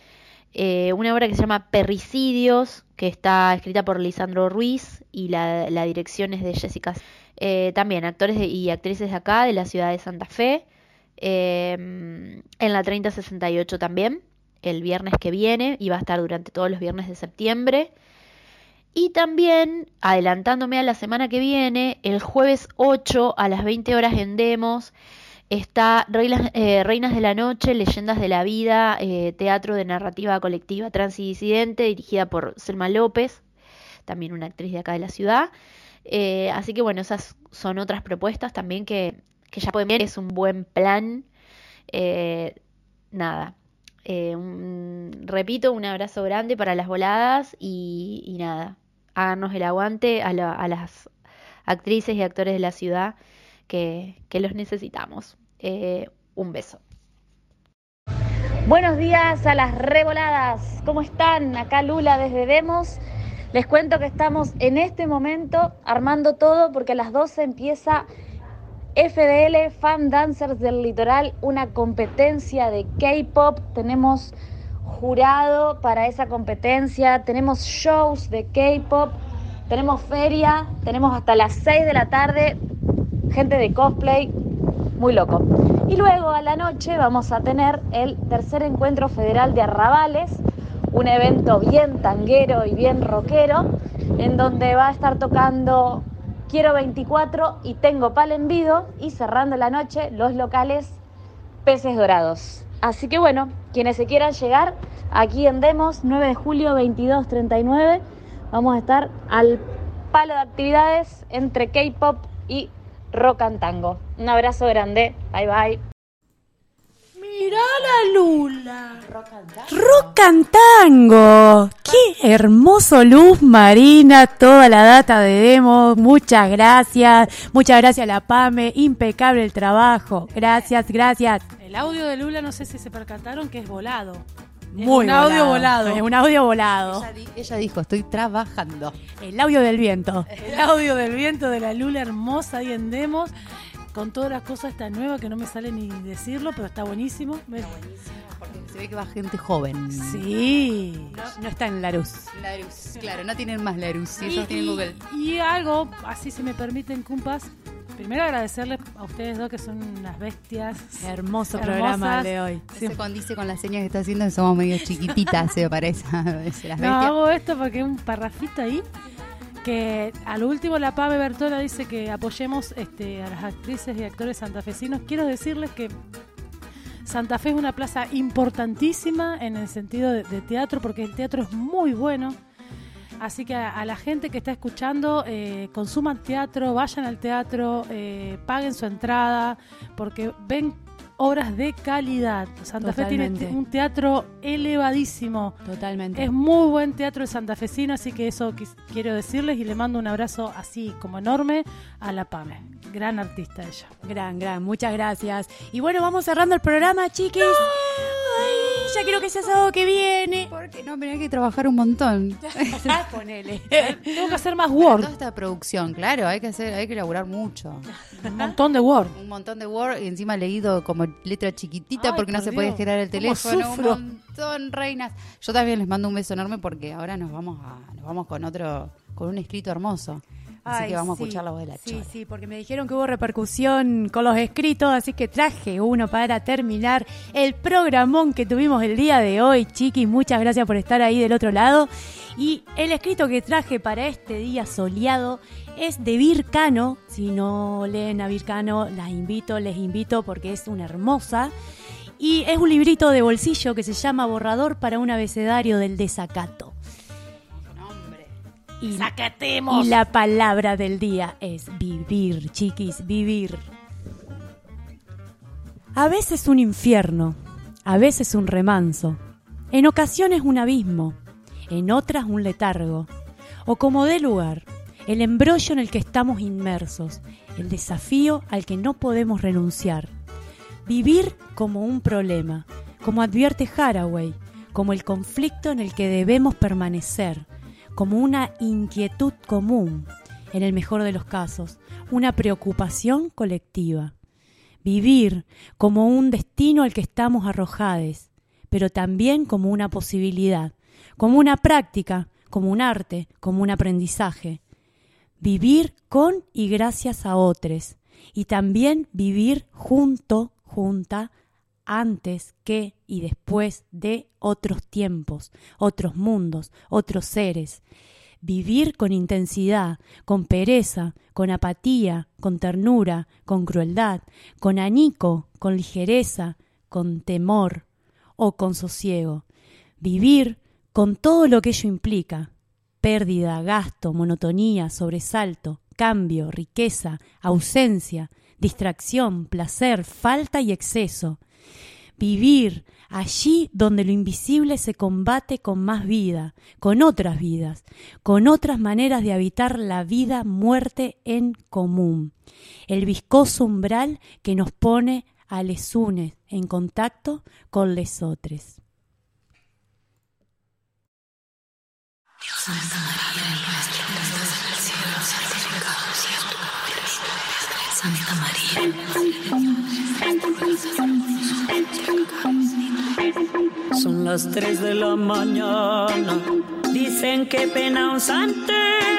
eh, una obra que se llama Perricidios, que está escrita por Lisandro Ruiz y la, dirección es de Jessica. Eh, también actores y actrices de acá, de la ciudad de Santa Fe, en la 3068 también, el viernes que viene, y va a estar durante todos los viernes de septiembre. Y también, adelantándome a la semana que viene, el jueves 8 a las 20 horas en Demos, Está Reinas, eh, Reinas, de la Noche, Leyendas de la Vida, eh, teatro de narrativa colectiva trans y disidente, dirigida por Selma López, también una actriz de acá de la ciudad. Eh, así que bueno, esas son otras propuestas también que, que ya pueden ver, es un buen plan. Eh, nada, repito, un abrazo grande para las voladas y, y nada, háganos el aguante a, la, a las actrices y actores de la ciudad que, que los necesitamos. Eh, un beso. Buenos días a las revoladas. ¿Cómo están? Acá Lula desde Demos. Les cuento que estamos en este momento armando todo porque a las 12 empieza FDL Fan Dancers del Litoral, una competencia de K-pop. Tenemos jurado para esa competencia, tenemos shows de K-pop, tenemos feria, tenemos hasta las 6 de la tarde gente de cosplay, muy loco. Y luego a la noche vamos a tener el tercer encuentro federal de arrabales, un evento bien tanguero y bien rockero, en donde va a estar tocando Quiero 24 y Tengo Pal en Vido y cerrando la noche los locales Peces Dorados. Así que bueno, quienes se quieran llegar, aquí en Demos, 9 de julio 2239, vamos a estar al palo de actividades entre K-pop y rock and tango. Un abrazo grande, bye bye. Mirá la Lula. Rock and Tango. Qué hermoso luz marina, toda la data de demo. Muchas gracias. Muchas gracias a la PAME. Impecable el trabajo. Gracias, gracias. El audio de Lula, no sé si se percataron que es volado. Muy un audio volado. Es un audio volado. Ella, di- ella dijo, estoy trabajando. El audio del viento. El audio del viento de la Lula hermosa ahí en Demos. Con todas las cosas esta nueva que no me sale ni decirlo, pero está buenísimo. Me- Porque se ve que va gente joven. Sí. No, no está en la luz. Larus, claro, no tienen más Larus. Y, Ellos tienen Google. y algo, así se me permiten, cumpas. Primero agradecerles a ustedes dos que son unas bestias. Hermoso hermosas. programa de hoy. Se condice con la seña que está haciendo somos medio chiquititas, se parece. las No, bestias. hago esto porque un parrafito ahí que al último la Pave Bertola dice que apoyemos este, a las actrices y actores santafesinos. Quiero decirles que Santa Fe es una plaza importantísima en el sentido de, de teatro porque el teatro es muy bueno. Así que a, a la gente que está escuchando, eh, consuman teatro, vayan al teatro, eh, paguen su entrada, porque ven obras de calidad. Santa Fe tiene un teatro elevadísimo. Totalmente. Es muy buen teatro el santafesino, así que eso quis- quiero decirles y le mando un abrazo así como enorme a la Pame. Gran artista ella. Gran, gran, muchas gracias. Y bueno, vamos cerrando el programa, chiquis. Ay, ya quiero que sea sábado que viene. Porque no, pero hay que trabajar un montón. Ponele. Tengo que hacer más Word. Toda esta producción, claro, hay que hacer, hay que elaborar mucho. Un montón de Word. Un montón de Word y encima leído como letra chiquitita Ay, porque no por se puede girar el teléfono. sufro. Un montón, reinas. Yo también les mando un beso enorme porque ahora nos vamos a, nos vamos con otro, con un escrito hermoso. Así Ay, que vamos sí. a escuchar la voz de la Sí, sí, porque me dijeron que hubo repercusión con los escritos, así que traje uno para terminar el programón que tuvimos el día de hoy, chiqui. Muchas gracias por estar ahí del otro lado. Y el escrito que traje para este día soleado es de Vircano. Si no leen a Vircano, las invito, les invito porque es una hermosa. Y es un librito de bolsillo que se llama Borrador para un abecedario del desacato. Y, ¡Sacatemos! y la palabra del día es vivir, chiquis, vivir. A veces un infierno, a veces un remanso, en ocasiones un abismo, en otras un letargo, o como dé lugar, el embrollo en el que estamos inmersos, el desafío al que no podemos renunciar. Vivir como un problema, como advierte Haraway, como el conflicto en el que debemos permanecer, como una inquietud común, en el mejor de los casos, una preocupación colectiva. Vivir como un destino al que estamos arrojades, pero también como una posibilidad, como una práctica, como un arte, como un aprendizaje. Vivir con y gracias a otros, y también vivir junto, junta, antes que y después de otros tiempos, otros mundos, otros seres. Vivir con intensidad, con pereza, con apatía, con ternura, con crueldad, con anico, con ligereza, con temor o con sosiego. Vivir con todo lo que ello implica. Pérdida, gasto, monotonía, sobresalto, cambio, riqueza, ausencia, distracción, placer, falta y exceso vivir allí donde lo invisible se combate con más vida, con otras vidas, con otras maneras de habitar la vida muerte en común, el viscoso umbral que nos pone a les unes en contacto con les otros. Santa María, cielo. Santa María, son las 3 de la mañana. Dicen que pena un santo